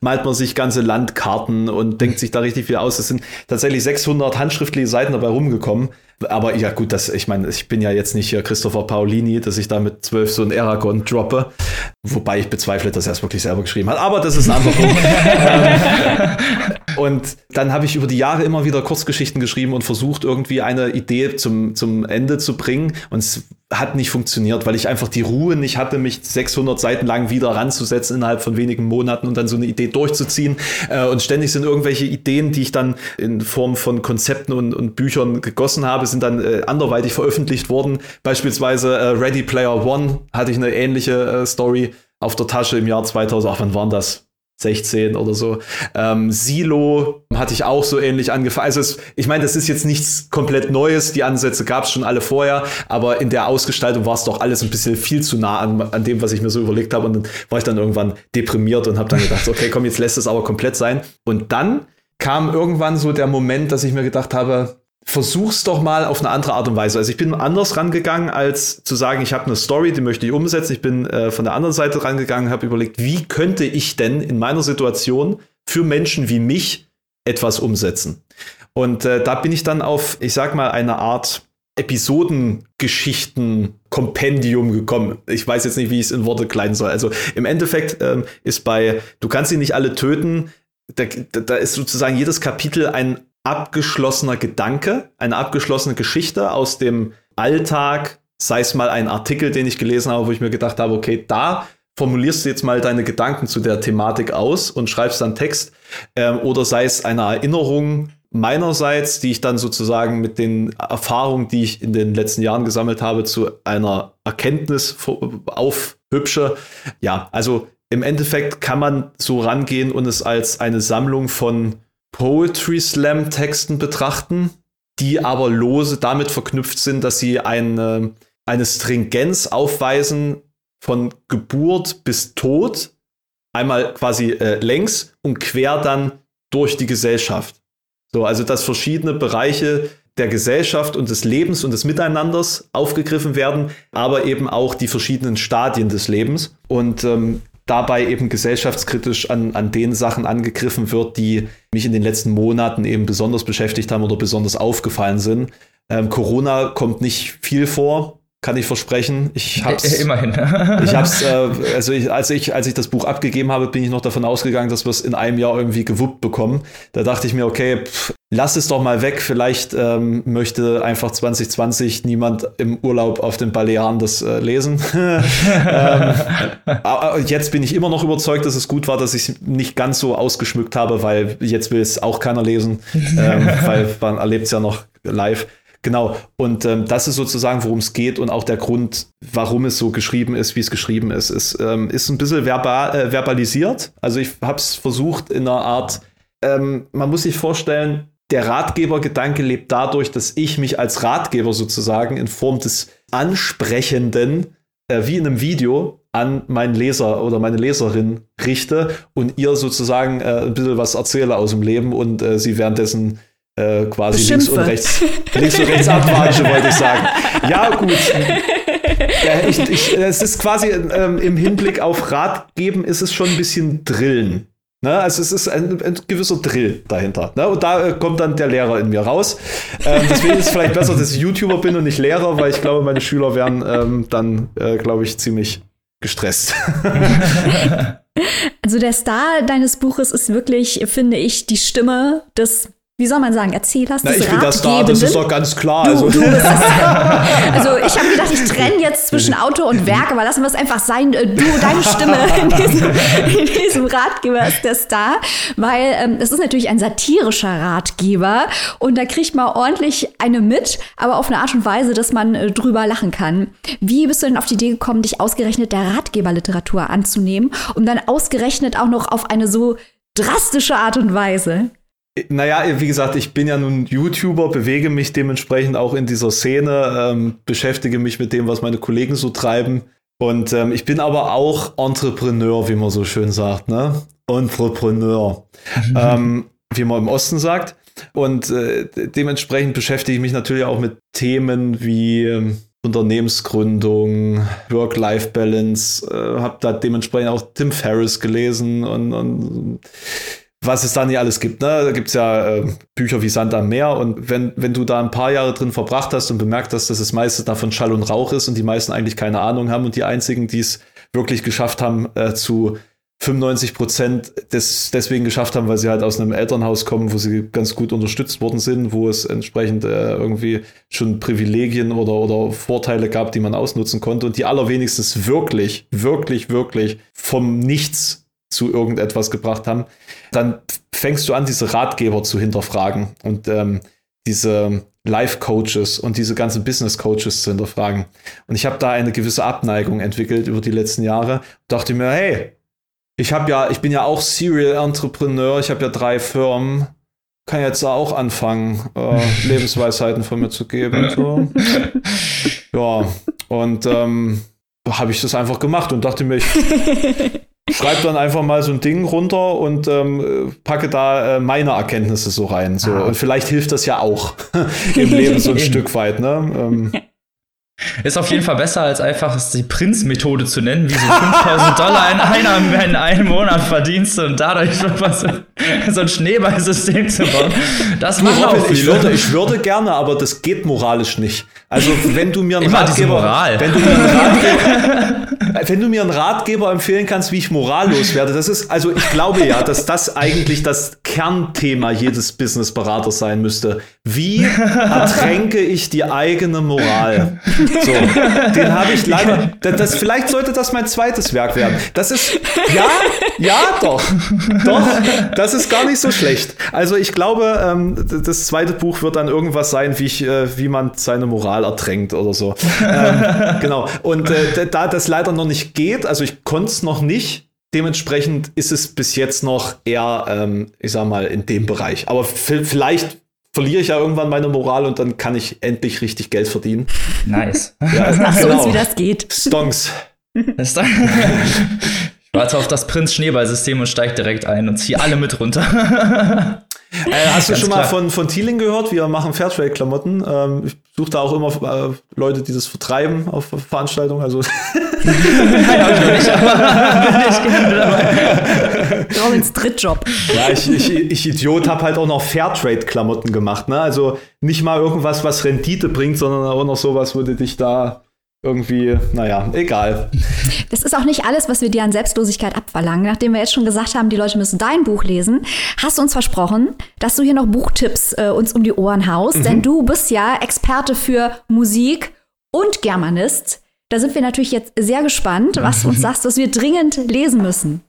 malt man sich ganze Landkarten und denkt sich da richtig viel aus. Es sind tatsächlich 600 handschriftliche Seiten dabei rumgekommen. Aber ja, gut, das, ich meine, ich bin ja jetzt nicht hier Christopher Paolini, dass ich da mit zwölf so ein Aragon droppe. Wobei ich bezweifle, dass er es wirklich selber geschrieben hat. Aber das ist ein anderer Punkt. (laughs) Ähm, und dann habe ich über die Jahre immer wieder Kurzgeschichten geschrieben und versucht, irgendwie eine Idee zum, zum Ende zu bringen. Und es hat nicht funktioniert, weil ich einfach die Ruhe nicht hatte, mich 600 Seiten lang wieder ranzusetzen innerhalb von wenigen Monaten und dann so eine Idee durchzuziehen. Äh, und ständig sind irgendwelche Ideen, die ich dann in Form von Konzepten und, und Büchern gegossen habe, sind dann äh, anderweitig veröffentlicht worden. Beispielsweise äh, Ready Player One hatte ich eine ähnliche äh, Story auf der Tasche im Jahr 2000. Ach, wann waren das? 16 oder so. Ähm, Silo hatte ich auch so ähnlich angefangen. Also es, ich meine, das ist jetzt nichts komplett Neues. Die Ansätze gab es schon alle vorher, aber in der Ausgestaltung war es doch alles ein bisschen viel zu nah an, an dem, was ich mir so überlegt habe. Und dann war ich dann irgendwann deprimiert und habe dann gedacht, okay, komm, jetzt lässt es aber komplett sein. Und dann kam irgendwann so der Moment, dass ich mir gedacht habe, versuch's doch mal auf eine andere Art und Weise. Also ich bin anders rangegangen, als zu sagen, ich habe eine Story, die möchte ich umsetzen. Ich bin äh, von der anderen Seite rangegangen, habe überlegt, wie könnte ich denn in meiner Situation für Menschen wie mich etwas umsetzen? Und äh, da bin ich dann auf, ich sag mal, eine Art Episodengeschichten-Kompendium gekommen. Ich weiß jetzt nicht, wie ich es in Worte kleiden soll. Also im Endeffekt ähm, ist bei, du kannst sie nicht alle töten, da, da ist sozusagen jedes Kapitel ein abgeschlossener Gedanke, eine abgeschlossene Geschichte aus dem Alltag, sei es mal ein Artikel, den ich gelesen habe, wo ich mir gedacht habe, okay, da formulierst du jetzt mal deine Gedanken zu der Thematik aus und schreibst dann Text, ähm, oder sei es eine Erinnerung meinerseits, die ich dann sozusagen mit den Erfahrungen, die ich in den letzten Jahren gesammelt habe, zu einer Erkenntnis aufhübsche. Ja, also im Endeffekt kann man so rangehen und es als eine Sammlung von Poetry Slam Texten betrachten, die aber lose damit verknüpft sind, dass sie eine, eine Stringenz aufweisen von Geburt bis Tod, einmal quasi äh, längs und quer dann durch die Gesellschaft. So, also dass verschiedene Bereiche der Gesellschaft und des Lebens und des Miteinanders aufgegriffen werden, aber eben auch die verschiedenen Stadien des Lebens. Und ähm, dabei eben gesellschaftskritisch an, an den Sachen angegriffen wird, die mich in den letzten Monaten eben besonders beschäftigt haben oder besonders aufgefallen sind. Ähm, Corona kommt nicht viel vor, kann ich versprechen. Ich (laughs) hab's, Immerhin. (laughs) ich hab's, äh, also ich, als ich, als ich das Buch abgegeben habe, bin ich noch davon ausgegangen, dass wir es in einem Jahr irgendwie gewuppt bekommen. Da dachte ich mir, okay, pff, lass es doch mal weg. Vielleicht ähm, möchte einfach 2020 niemand im Urlaub auf den Balearen das äh, lesen. (laughs) ähm, aber jetzt bin ich immer noch überzeugt, dass es gut war, dass ich es nicht ganz so ausgeschmückt habe, weil jetzt will es auch keiner lesen, ähm, weil man erlebt es ja noch live. Genau. Und ähm, das ist sozusagen, worum es geht und auch der Grund, warum es so geschrieben ist, wie es geschrieben ist. Es ähm, ist ein bisschen verbal, äh, verbalisiert. Also ich habe es versucht in einer Art, ähm, man muss sich vorstellen, der Ratgebergedanke lebt dadurch, dass ich mich als Ratgeber sozusagen in Form des Ansprechenden, äh, wie in einem Video, an meinen Leser oder meine Leserin richte und ihr sozusagen äh, ein bisschen was erzähle aus dem Leben und äh, sie währenddessen äh, quasi links und rechts, links und rechts abwatsche, wollte ich sagen. Ja, gut. Ja, ich, ich, es ist quasi ähm, im Hinblick auf Ratgeben ist es schon ein bisschen Drillen. Ne? Also es ist ein, ein gewisser Drill dahinter. Ne? Und da äh, kommt dann der Lehrer in mir raus. Ähm, deswegen ist es vielleicht besser, dass ich YouTuber bin und nicht Lehrer, weil ich glaube, meine Schüler wären ähm, dann, äh, glaube ich, ziemlich gestresst. (laughs) also der Star deines Buches ist wirklich, finde ich, die Stimme des wie soll man sagen, Erzählers Na, ich bin das da, das ist doch ganz klar. Du, also. Du bist (laughs) also ich habe gedacht, ich trenne jetzt zwischen Autor und Werk, aber lassen wir es einfach sein. Äh, du, deine Stimme (laughs) in diesem, in diesem Ratgeber ist der Star, weil ähm, es ist natürlich ein satirischer Ratgeber und da kriegt man ordentlich eine mit, aber auf eine Art und Weise, dass man äh, drüber lachen kann. Wie bist du denn auf die Idee gekommen, dich ausgerechnet der Ratgeberliteratur anzunehmen und dann ausgerechnet auch noch auf eine so drastische Art und Weise? Naja, wie gesagt, ich bin ja nun YouTuber, bewege mich dementsprechend auch in dieser Szene, ähm, beschäftige mich mit dem, was meine Kollegen so treiben. Und ähm, ich bin aber auch Entrepreneur, wie man so schön sagt, ne? Entrepreneur, ähm, wie man im Osten sagt. Und äh, dementsprechend beschäftige ich mich natürlich auch mit Themen wie ähm, Unternehmensgründung, Work-Life-Balance, äh, habe da dementsprechend auch Tim Ferriss gelesen und, und was es da nicht alles gibt. Ne? Da gibt es ja äh, Bücher wie Sand am Meer und wenn, wenn du da ein paar Jahre drin verbracht hast und bemerkt hast, dass das meiste davon Schall und Rauch ist und die meisten eigentlich keine Ahnung haben und die einzigen, die es wirklich geschafft haben, äh, zu 95 Prozent des, deswegen geschafft haben, weil sie halt aus einem Elternhaus kommen, wo sie ganz gut unterstützt worden sind, wo es entsprechend äh, irgendwie schon Privilegien oder, oder Vorteile gab, die man ausnutzen konnte und die allerwenigstens wirklich, wirklich, wirklich vom Nichts zu irgendetwas gebracht haben, dann fängst du an, diese Ratgeber zu hinterfragen und ähm, diese Life-Coaches und diese ganzen Business-Coaches zu hinterfragen. Und ich habe da eine gewisse Abneigung entwickelt über die letzten Jahre dachte mir, hey, ich habe ja, ich bin ja auch Serial Entrepreneur, ich habe ja drei Firmen, kann jetzt auch anfangen, äh, (laughs) Lebensweisheiten von mir zu geben. So. (laughs) Ja, und ähm, habe ich das einfach gemacht und dachte mir, ich (laughs) schreibe dann einfach mal so ein Ding runter und ähm, packe da äh, meine Erkenntnisse so rein. So. Ah. Und vielleicht hilft das ja auch (laughs) im Leben so ein (laughs) Stück weit. Ne? Ähm, ist auf jeden Fall besser, als einfach die Prinz-Methode zu nennen, wie so 5000 Dollar in, einer, in einem Monat verdienst und dadurch was, so ein Schneeballsystem zu bauen. Das macht auch ich würde, ich würde gerne, aber das geht moralisch nicht. Also wenn du mir einen Immer Ratgeber, wenn du mir einen Ratgeber, wenn du mir einen Ratgeber empfehlen kannst, wie ich morallos werde, das ist, also ich glaube ja, dass das eigentlich das Kernthema jedes Businessberaters sein müsste. Wie ertränke ich die eigene Moral? So, den habe ich leider. Das, vielleicht sollte das mein zweites Werk werden. Das ist ja, ja, doch, doch. Das ist gar nicht so schlecht. Also ich glaube, ähm, das zweite Buch wird dann irgendwas sein, wie ich, äh, wie man seine Moral ertränkt oder so. Ähm, genau. Und äh, da das leider noch nicht geht, also ich konnte es noch nicht. Dementsprechend ist es bis jetzt noch eher, ähm, ich sag mal, in dem Bereich. Aber vielleicht verliere ich ja irgendwann meine Moral und dann kann ich endlich richtig Geld verdienen. Nice. Ja, Sag (laughs) genau. uns, wie das geht. Stonks. (laughs) ich warte auf das Prinz-Schneeball-System und steige direkt ein und ziehe alle mit runter. Äh, hast du schon klar. mal von, von Thieling gehört? Wir machen Fairtrade-Klamotten. Ähm, ich suche da auch immer äh, Leute, die das vertreiben auf Veranstaltungen. Also Robins (laughs) Drittjob. Ja, ich, ich, ich Idiot habe halt auch noch Fairtrade-Klamotten gemacht. Ne? Also nicht mal irgendwas, was Rendite bringt, sondern auch noch sowas, wo du dich da irgendwie, naja, egal. Das ist auch nicht alles, was wir dir an Selbstlosigkeit abverlangen. Nachdem wir jetzt schon gesagt haben, die Leute müssen dein Buch lesen, hast du uns versprochen, dass du hier noch Buchtipps äh, uns um die Ohren haust. Mhm. Denn du bist ja Experte für Musik und Germanist. Da sind wir natürlich jetzt sehr gespannt, was du uns (laughs) sagst, was wir dringend lesen müssen.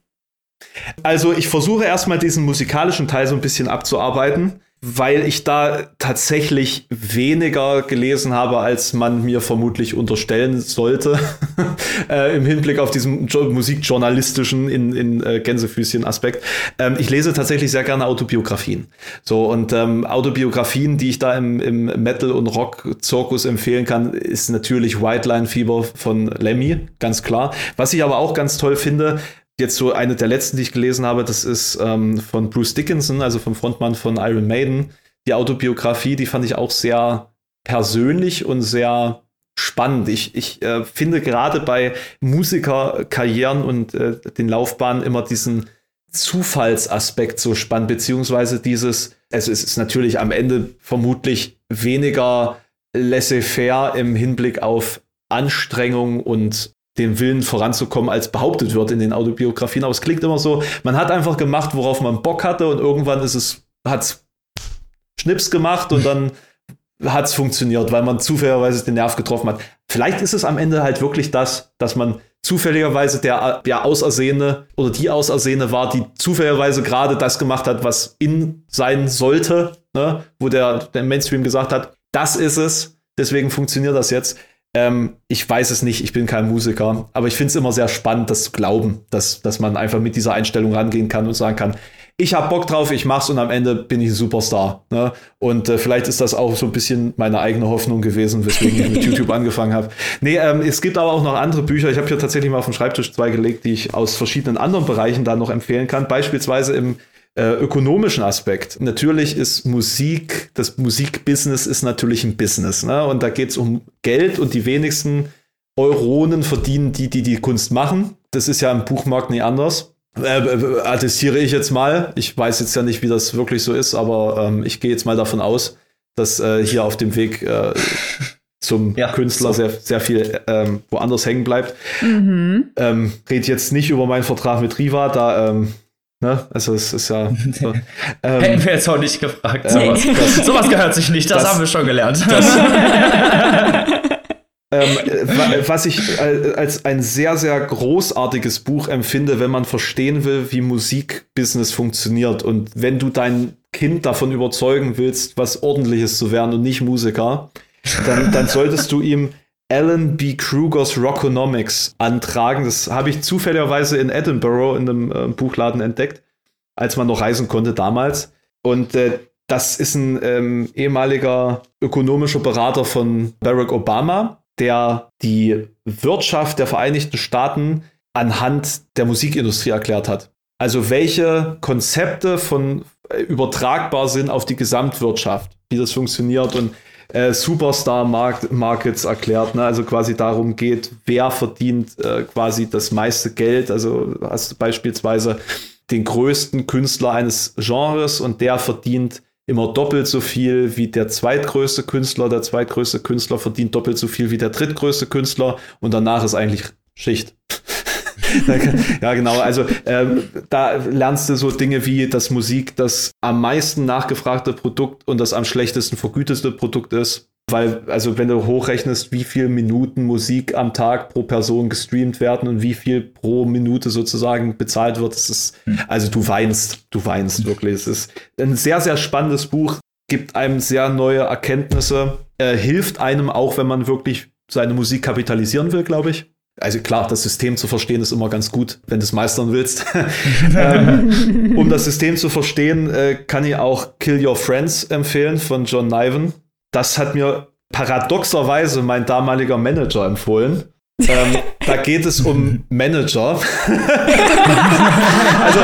Also ich versuche erstmal diesen musikalischen Teil so ein bisschen abzuarbeiten. Weil ich da tatsächlich weniger gelesen habe, als man mir vermutlich unterstellen sollte, (laughs) äh, im Hinblick auf diesen musikjournalistischen in, in äh, Gänsefüßchen-Aspekt. Ähm, ich lese tatsächlich sehr gerne Autobiografien. So, und ähm, Autobiografien, die ich da im, im Metal- und Rock-Zirkus empfehlen kann, ist natürlich White Line Fieber von Lemmy, ganz klar. Was ich aber auch ganz toll finde, jetzt so eine der letzten, die ich gelesen habe, das ist ähm, von Bruce Dickinson, also vom Frontmann von Iron Maiden. Die Autobiografie, die fand ich auch sehr persönlich und sehr spannend. Ich, ich äh, finde gerade bei Musikerkarrieren und äh, den Laufbahnen immer diesen Zufallsaspekt so spannend, beziehungsweise dieses, also es ist natürlich am Ende vermutlich weniger laissez-faire im Hinblick auf Anstrengung und den Willen voranzukommen, als behauptet wird in den Autobiografien. Aber es klingt immer so, man hat einfach gemacht, worauf man Bock hatte und irgendwann ist es, hat's Schnips gemacht und dann hat es funktioniert, weil man zufälligerweise den Nerv getroffen hat. Vielleicht ist es am Ende halt wirklich das, dass man zufälligerweise der, der Ausersehene oder die Ausersehene war, die zufälligerweise gerade das gemacht hat, was in sein sollte, ne? wo der, der Mainstream gesagt hat, das ist es, deswegen funktioniert das jetzt. Ähm, ich weiß es nicht, ich bin kein Musiker, aber ich finde es immer sehr spannend, das zu glauben, dass, dass man einfach mit dieser Einstellung rangehen kann und sagen kann, ich habe Bock drauf, ich mach's und am Ende bin ich ein Superstar. Ne? Und äh, vielleicht ist das auch so ein bisschen meine eigene Hoffnung gewesen, weswegen ich mit (laughs) YouTube angefangen habe. Nee, ähm, es gibt aber auch noch andere Bücher. Ich habe hier tatsächlich mal auf den Schreibtisch zwei gelegt, die ich aus verschiedenen anderen Bereichen dann noch empfehlen kann. Beispielsweise im äh, ökonomischen Aspekt. Natürlich ist Musik, das Musikbusiness ist natürlich ein Business. Ne? Und da geht es um Geld und die wenigsten Euronen verdienen die, die die Kunst machen. Das ist ja im Buchmarkt nie anders. Äh, äh, attestiere ich jetzt mal. Ich weiß jetzt ja nicht, wie das wirklich so ist, aber ähm, ich gehe jetzt mal davon aus, dass äh, hier auf dem Weg äh, (laughs) zum ja, Künstler so. sehr, sehr viel ähm, woanders hängen bleibt. Mhm. Ähm, red jetzt nicht über meinen Vertrag mit Riva, da ähm, Ne? Also es ist ja. So, (laughs) ähm, Hätten wir jetzt auch nicht gefragt. Äh, sowas, das, sowas gehört sich nicht, das, das, haben wir schon gelernt. Das, (laughs) ähm, was ich als ein sehr, sehr großartiges Buch empfinde, wenn man verstehen will, wie Musikbusiness funktioniert. Und wenn du dein Kind davon überzeugen willst, was ordentliches zu werden und nicht Musiker, dann, dann solltest du ihm Alan B. Krugers Rockonomics antragen. Das habe ich zufälligerweise in Edinburgh in einem äh, Buchladen entdeckt, als man noch reisen konnte damals. Und äh, das ist ein ähm, ehemaliger ökonomischer Berater von Barack Obama, der die Wirtschaft der Vereinigten Staaten anhand der Musikindustrie erklärt hat. Also welche Konzepte von äh, übertragbar sind auf die Gesamtwirtschaft, wie das funktioniert und äh, Superstar-Markets erklärt, ne? also quasi darum geht, wer verdient äh, quasi das meiste Geld. Also hast du beispielsweise den größten Künstler eines Genres und der verdient immer doppelt so viel wie der zweitgrößte Künstler. Der zweitgrößte Künstler verdient doppelt so viel wie der drittgrößte Künstler und danach ist eigentlich Schicht. (laughs) ja, genau. Also ähm, da lernst du so Dinge wie, dass Musik das am meisten nachgefragte Produkt und das am schlechtesten vergütete Produkt ist. Weil, also wenn du hochrechnest, wie viel Minuten Musik am Tag pro Person gestreamt werden und wie viel pro Minute sozusagen bezahlt wird, das ist, hm. also du weinst, du weinst wirklich. Es ist ein sehr, sehr spannendes Buch, gibt einem sehr neue Erkenntnisse, äh, hilft einem auch, wenn man wirklich seine Musik kapitalisieren will, glaube ich also klar, das System zu verstehen ist immer ganz gut, wenn du es meistern willst. (laughs) ähm, um das System zu verstehen, äh, kann ich auch Kill Your Friends empfehlen von John Niven. Das hat mir paradoxerweise mein damaliger Manager empfohlen. Ähm, da geht es um Manager. (laughs) also,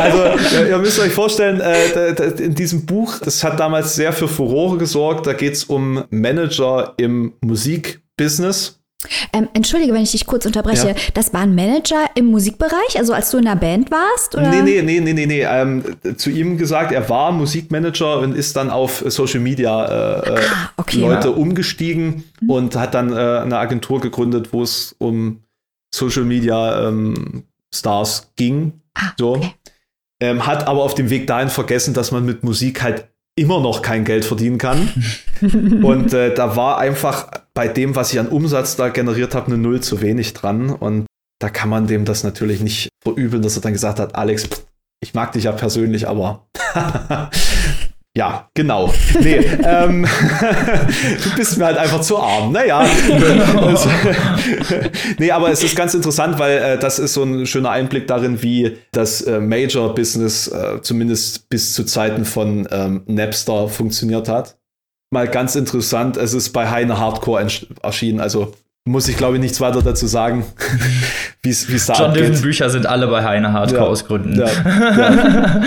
also, ihr müsst euch vorstellen, äh, in diesem Buch, das hat damals sehr für Furore gesorgt. Da geht es um Manager im Musikbusiness. Ähm, entschuldige, wenn ich dich kurz unterbreche. Ja. Das war ein Manager im Musikbereich, also als du in der Band warst? Oder? Nee, nee, nee, nee, nee, nee. Ähm, zu ihm gesagt, er war Musikmanager und ist dann auf Social Media äh, ah, okay. Leute ja. umgestiegen mhm. und hat dann äh, eine Agentur gegründet, wo es um Social Media ähm, Stars ging. Ah, so. Okay. Ähm, hat aber auf dem Weg dahin vergessen, dass man mit Musik halt immer noch kein Geld verdienen kann. (laughs) und äh, da war einfach bei dem, was ich an Umsatz da generiert habe, eine Null zu wenig dran. Und da kann man dem das natürlich nicht verübeln, dass er dann gesagt hat, Alex, ich mag dich ja persönlich, aber (laughs) ja, genau. Nee, (laughs) ähm, (laughs) du bist mir halt einfach zu arm. Naja. (laughs) nee, aber es ist ganz interessant, weil äh, das ist so ein schöner Einblick darin, wie das äh, Major-Business äh, zumindest bis zu Zeiten von ähm, Napster funktioniert hat. Mal ganz interessant, es ist bei Heine Hardcore erschienen, also muss ich glaube ich nichts weiter dazu sagen, (laughs) wie es da John Dillon Bücher sind alle bei Heine Hardcore ja, aus Gründen. Ja, ja.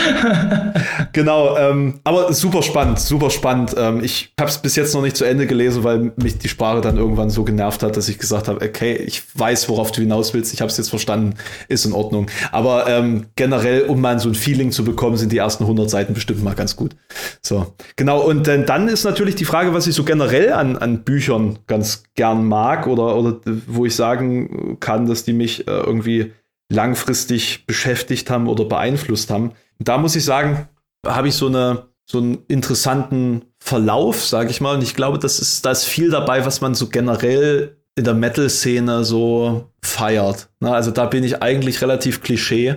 (laughs) genau, ähm, aber super spannend, super spannend. Ähm, ich habe es bis jetzt noch nicht zu Ende gelesen, weil mich die Sprache dann irgendwann so genervt hat, dass ich gesagt habe, okay, ich weiß, worauf du hinaus willst, ich habe es jetzt verstanden, ist in Ordnung. Aber ähm, generell, um mal so ein Feeling zu bekommen, sind die ersten 100 Seiten bestimmt mal ganz gut. So, genau. Und äh, dann ist natürlich die Frage, was ich so generell an, an Büchern ganz gern mag oder oder, oder wo ich sagen kann, dass die mich äh, irgendwie langfristig beschäftigt haben oder beeinflusst haben. Da muss ich sagen, habe ich so, eine, so einen interessanten Verlauf, sage ich mal. Und ich glaube, das ist, da ist viel dabei, was man so generell in der Metal-Szene so feiert. Na, also da bin ich eigentlich relativ Klischee.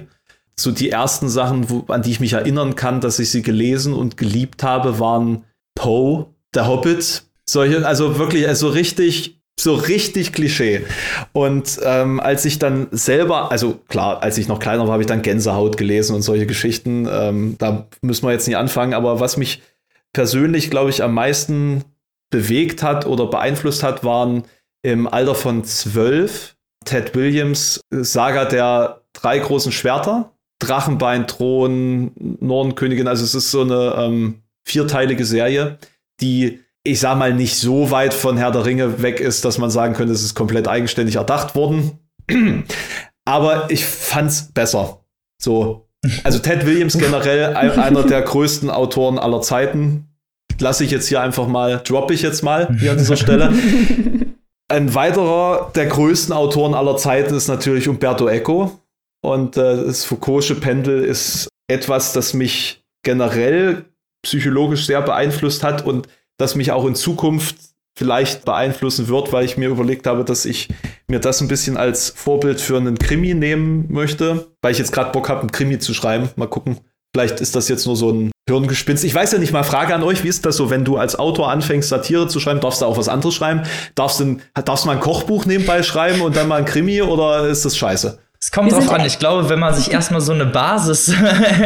So die ersten Sachen, wo, an die ich mich erinnern kann, dass ich sie gelesen und geliebt habe, waren Poe, der Hobbit. Solche, also wirklich, also richtig so richtig Klischee. Und ähm, als ich dann selber, also klar, als ich noch kleiner war, habe ich dann Gänsehaut gelesen und solche Geschichten. Ähm, da müssen wir jetzt nicht anfangen. Aber was mich persönlich, glaube ich, am meisten bewegt hat oder beeinflusst hat, waren im Alter von zwölf Ted Williams Saga der drei großen Schwerter. Drachenbein, Thron, Nordenkönigin. Also es ist so eine ähm, vierteilige Serie, die ich sag mal, nicht so weit von Herr der Ringe weg ist, dass man sagen könnte, es ist komplett eigenständig erdacht worden. (clears throat) Aber ich fand's besser. So. Also Ted Williams generell einer der größten Autoren aller Zeiten. Lasse ich jetzt hier einfach mal, droppe ich jetzt mal hier an dieser Stelle. (laughs) Ein weiterer der größten Autoren aller Zeiten ist natürlich Umberto Eco. Und äh, das Foucault'sche Pendel ist etwas, das mich generell psychologisch sehr beeinflusst hat und das mich auch in Zukunft vielleicht beeinflussen wird, weil ich mir überlegt habe, dass ich mir das ein bisschen als Vorbild für einen Krimi nehmen möchte, weil ich jetzt gerade Bock habe, einen Krimi zu schreiben. Mal gucken. Vielleicht ist das jetzt nur so ein Hirngespinst. Ich weiß ja nicht mal, Frage an euch, wie ist das so, wenn du als Autor anfängst, Satire zu schreiben, darfst du auch was anderes schreiben? Darfst du, darfst du mal ein Kochbuch nebenbei schreiben und dann mal ein Krimi oder ist das scheiße? Es kommt drauf an. Ich glaube, wenn man sich erstmal so eine Basis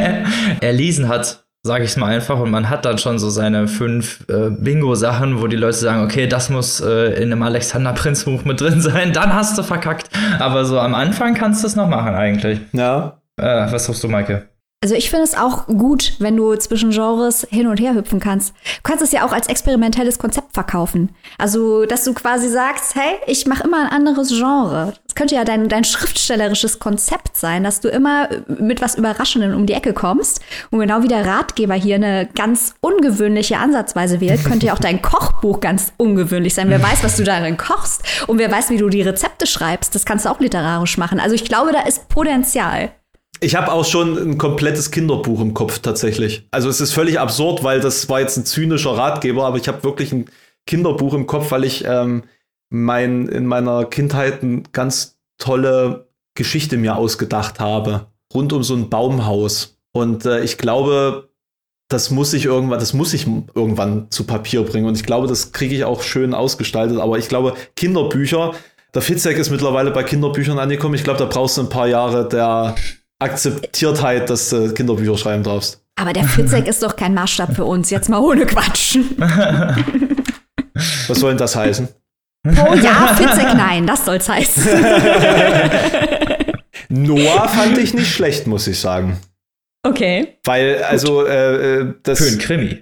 (laughs) erlesen hat, sage ich es mal einfach, und man hat dann schon so seine fünf äh, Bingo-Sachen, wo die Leute sagen, okay, das muss äh, in einem Alexander Prinz-Buch mit drin sein, dann hast du verkackt. Aber so am Anfang kannst du es noch machen eigentlich. Ja. Äh, was sagst du, Maike? Also ich finde es auch gut, wenn du zwischen Genres hin und her hüpfen kannst. Du kannst es ja auch als experimentelles Konzept verkaufen. Also, dass du quasi sagst, hey, ich mache immer ein anderes Genre. Das könnte ja dein, dein schriftstellerisches Konzept sein, dass du immer mit was Überraschendem um die Ecke kommst. Und genau wie der Ratgeber hier eine ganz ungewöhnliche Ansatzweise wählt, könnte ja auch dein Kochbuch ganz ungewöhnlich sein. Wer weiß, was du darin kochst und wer weiß, wie du die Rezepte schreibst. Das kannst du auch literarisch machen. Also ich glaube, da ist Potenzial. Ich habe auch schon ein komplettes Kinderbuch im Kopf tatsächlich. Also es ist völlig absurd, weil das war jetzt ein zynischer Ratgeber, aber ich habe wirklich ein Kinderbuch im Kopf, weil ich ähm, mein, in meiner Kindheit eine ganz tolle Geschichte mir ausgedacht habe. Rund um so ein Baumhaus. Und äh, ich glaube, das muss ich irgendwann, das muss ich irgendwann zu Papier bringen. Und ich glaube, das kriege ich auch schön ausgestaltet. Aber ich glaube, Kinderbücher, der Fitzek ist mittlerweile bei Kinderbüchern angekommen. Ich glaube, da brauchst du ein paar Jahre der Akzeptiertheit, dass du Kinderbücher schreiben darfst. Aber der Fitzek ist doch kein Maßstab für uns, jetzt mal ohne Quatschen. (laughs) Was soll denn das heißen? Oh ja, Fitzek, nein, das soll's heißen. (laughs) Noah fand ich nicht schlecht, muss ich sagen. Okay. Weil, also, äh, äh das. Für ein Krimi.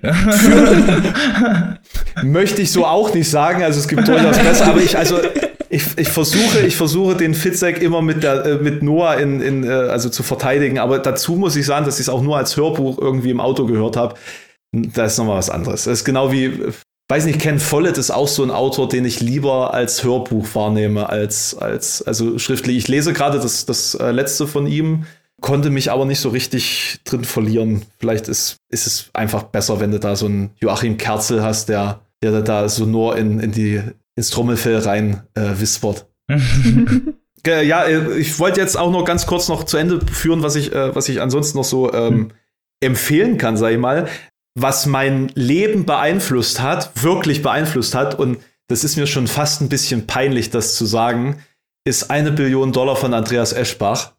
(laughs) möchte ich so auch nicht sagen. Also, es gibt durchaus besser, aber ich, also, ich, ich, versuche, ich versuche den Fitzek immer mit, der, äh, mit Noah in, in, äh, also zu verteidigen, aber dazu muss ich sagen, dass ich es auch nur als Hörbuch irgendwie im Auto gehört habe. Da ist nochmal was anderes. Das ist genau wie, weiß nicht, Ken Follett ist auch so ein Autor, den ich lieber als Hörbuch wahrnehme, als, als also schriftlich. Ich lese gerade das, das äh, letzte von ihm, konnte mich aber nicht so richtig drin verlieren. Vielleicht ist, ist es einfach besser, wenn du da so einen Joachim Kerzel hast, der, der da so nur in, in die ins Trommelfell rein äh, wispert. (laughs) ja, äh, ich wollte jetzt auch noch ganz kurz noch zu Ende führen, was ich, äh, was ich ansonsten noch so ähm, empfehlen kann, sag ich mal. was mein Leben beeinflusst hat, wirklich beeinflusst hat, und das ist mir schon fast ein bisschen peinlich, das zu sagen, ist eine Billion Dollar von Andreas Eschbach.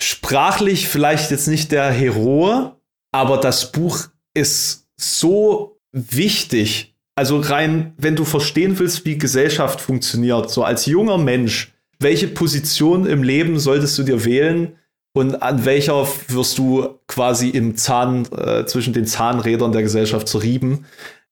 Sprachlich vielleicht jetzt nicht der Heroe, aber das Buch ist so wichtig. Also rein, wenn du verstehen willst, wie Gesellschaft funktioniert, so als junger Mensch, welche Position im Leben solltest du dir wählen und an welcher wirst du quasi im Zahn, äh, zwischen den Zahnrädern der Gesellschaft zerrieben.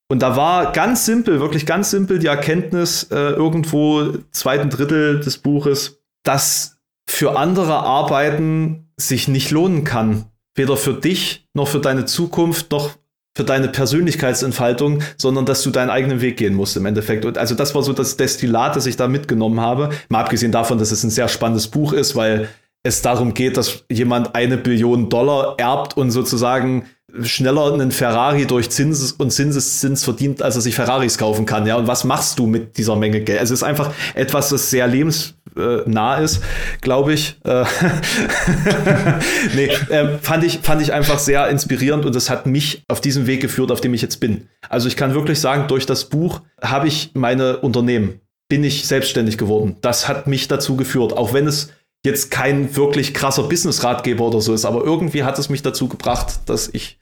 Und da war ganz simpel, wirklich ganz simpel die Erkenntnis äh, irgendwo zweiten Drittel des Buches, dass für andere Arbeiten sich nicht lohnen kann. Weder für dich noch für deine Zukunft noch für deine Persönlichkeitsentfaltung, sondern dass du deinen eigenen Weg gehen musst im Endeffekt. Und also das war so das Destillat, das ich da mitgenommen habe. Mal abgesehen davon, dass es ein sehr spannendes Buch ist, weil es darum geht, dass jemand eine Billion Dollar erbt und sozusagen schneller einen Ferrari durch Zins und Zinseszins verdient, als er sich Ferraris kaufen kann. Ja, und was machst du mit dieser Menge Geld? Also es ist einfach etwas, das sehr lebensnah ist, glaube ich. Äh, (laughs) nee, äh, fand ich, fand ich einfach sehr inspirierend und das hat mich auf diesen Weg geführt, auf dem ich jetzt bin. Also ich kann wirklich sagen, durch das Buch habe ich meine Unternehmen, bin ich selbstständig geworden. Das hat mich dazu geführt, auch wenn es jetzt kein wirklich krasser Business-Ratgeber oder so ist, aber irgendwie hat es mich dazu gebracht, dass ich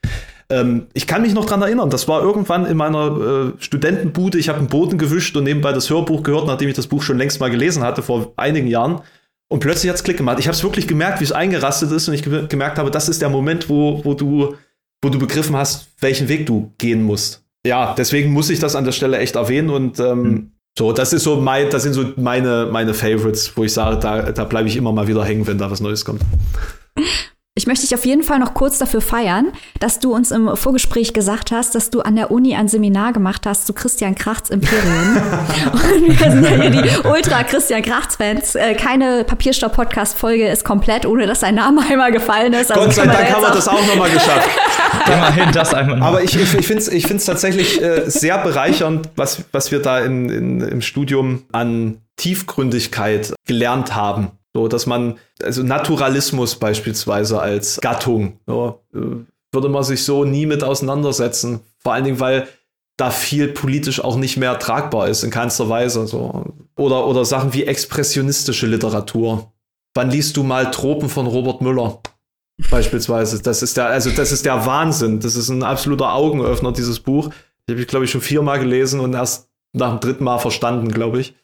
ähm, ich kann mich noch dran erinnern, das war irgendwann in meiner äh, Studentenbude, ich habe einen Boden gewischt und nebenbei das Hörbuch gehört, nachdem ich das Buch schon längst mal gelesen hatte, vor einigen Jahren. Und plötzlich hat es Klick gemacht. Ich habe es wirklich gemerkt, wie es eingerastet ist und ich ge gemerkt habe, das ist der Moment, wo, wo, du, wo du begriffen hast, welchen Weg du gehen musst. Ja, deswegen muss ich das an der Stelle echt erwähnen und ähm, mhm. So, das ist so mein, das sind so meine, meine Favorites, wo ich sage, da, da bleibe ich immer mal wieder hängen, wenn da was Neues kommt. (laughs) Ich möchte dich auf jeden Fall noch kurz dafür feiern, dass du uns im Vorgespräch gesagt hast, dass du an der Uni ein Seminar gemacht hast zu Christian Krachts Imperium. (laughs) und wir sind ja hier die Ultra-Christian Krachts-Fans. Äh, keine Papierstopp-Podcast-Folge ist komplett, ohne dass sein Name einmal gefallen ist. Also Gott sei Dank haben wir das auch nochmal geschafft. (laughs) Immerhin das einmal noch. Aber ich, ich, ich finde es ich find's tatsächlich äh, sehr bereichernd, was, was wir da in, in, im Studium an Tiefgründigkeit gelernt haben. So, dass man, also Naturalismus beispielsweise als Gattung, ja, äh, würde man sich so nie mit auseinandersetzen. Vor allen Dingen, weil da viel politisch auch nicht mehr tragbar ist, in keinster Weise. So. Oder, oder Sachen wie expressionistische Literatur. Wann liest du mal Tropen von Robert Müller? Beispielsweise. Das ist der, also das ist der Wahnsinn. Das ist ein absoluter Augenöffner, dieses Buch. Ich habe ich, glaube ich, schon viermal gelesen und erst nach dem dritten Mal verstanden, glaube ich.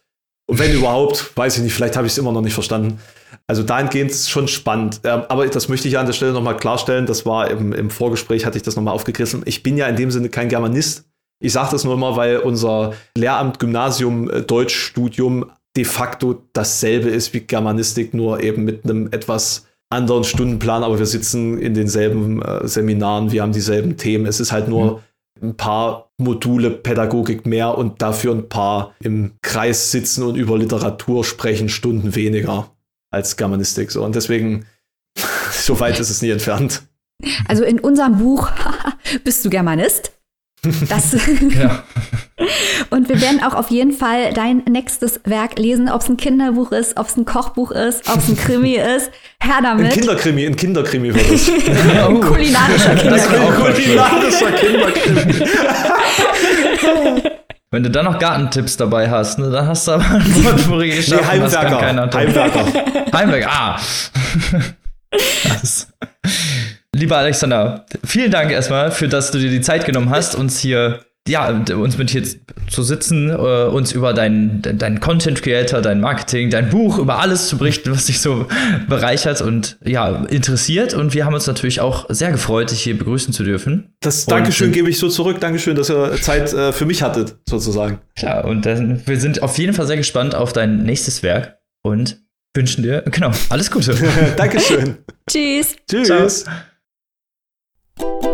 Und wenn überhaupt, weiß ich nicht, vielleicht habe ich es immer noch nicht verstanden. Also dahingehend ist es schon spannend. Ähm, aber das möchte ich an der Stelle nochmal klarstellen. Das war im, im Vorgespräch, hatte ich das nochmal aufgegriffen. Ich bin ja in dem Sinne kein Germanist. Ich sage das nur immer, weil unser Lehramt, Gymnasium, äh, Deutschstudium de facto dasselbe ist wie Germanistik, nur eben mit einem etwas anderen Stundenplan, aber wir sitzen in denselben äh, Seminaren, wir haben dieselben Themen. Es ist halt nur mhm ein paar Module Pädagogik mehr und dafür ein paar im Kreis sitzen und über Literatur sprechen, Stunden weniger als Germanistik. So. Und deswegen, (laughs) so weit ist es nie entfernt. Also in unserem Buch (laughs) bist du Germanist. Das (laughs) ja. (laughs) Und wir werden auch auf jeden Fall dein nächstes Werk lesen, ob es ein Kinderbuch ist, ob es ein Kochbuch ist, ob es ein Krimi (laughs) ist. Herr damit. Ein Kinderkrimi, ein Kinderkrimi wird es. ein kulinarischer Kinderkrimi. Ein kulinarischer Kinderkrimi. Wenn du dann noch Gartentipps dabei hast, ne, dann hast du aber ein Potpourri geschafft. Nee, Heimwerker. Heimwerker. Heimwerker, ah. Das. Lieber Alexander, vielen Dank erstmal für, dass du dir die Zeit genommen hast, uns hier ja, uns mit hier zu sitzen, äh, uns über deinen dein Content Creator, dein Marketing, dein Buch, über alles zu berichten, was dich so bereichert und ja, interessiert. Und wir haben uns natürlich auch sehr gefreut, dich hier begrüßen zu dürfen. Das Dankeschön und, gebe ich so zurück. Dankeschön, dass ihr Zeit äh, für mich hattet, sozusagen. Klar, und dann, wir sind auf jeden Fall sehr gespannt auf dein nächstes Werk und wünschen dir, genau, alles Gute. (laughs) Dankeschön. Tschüss. Tschüss. Ciao. you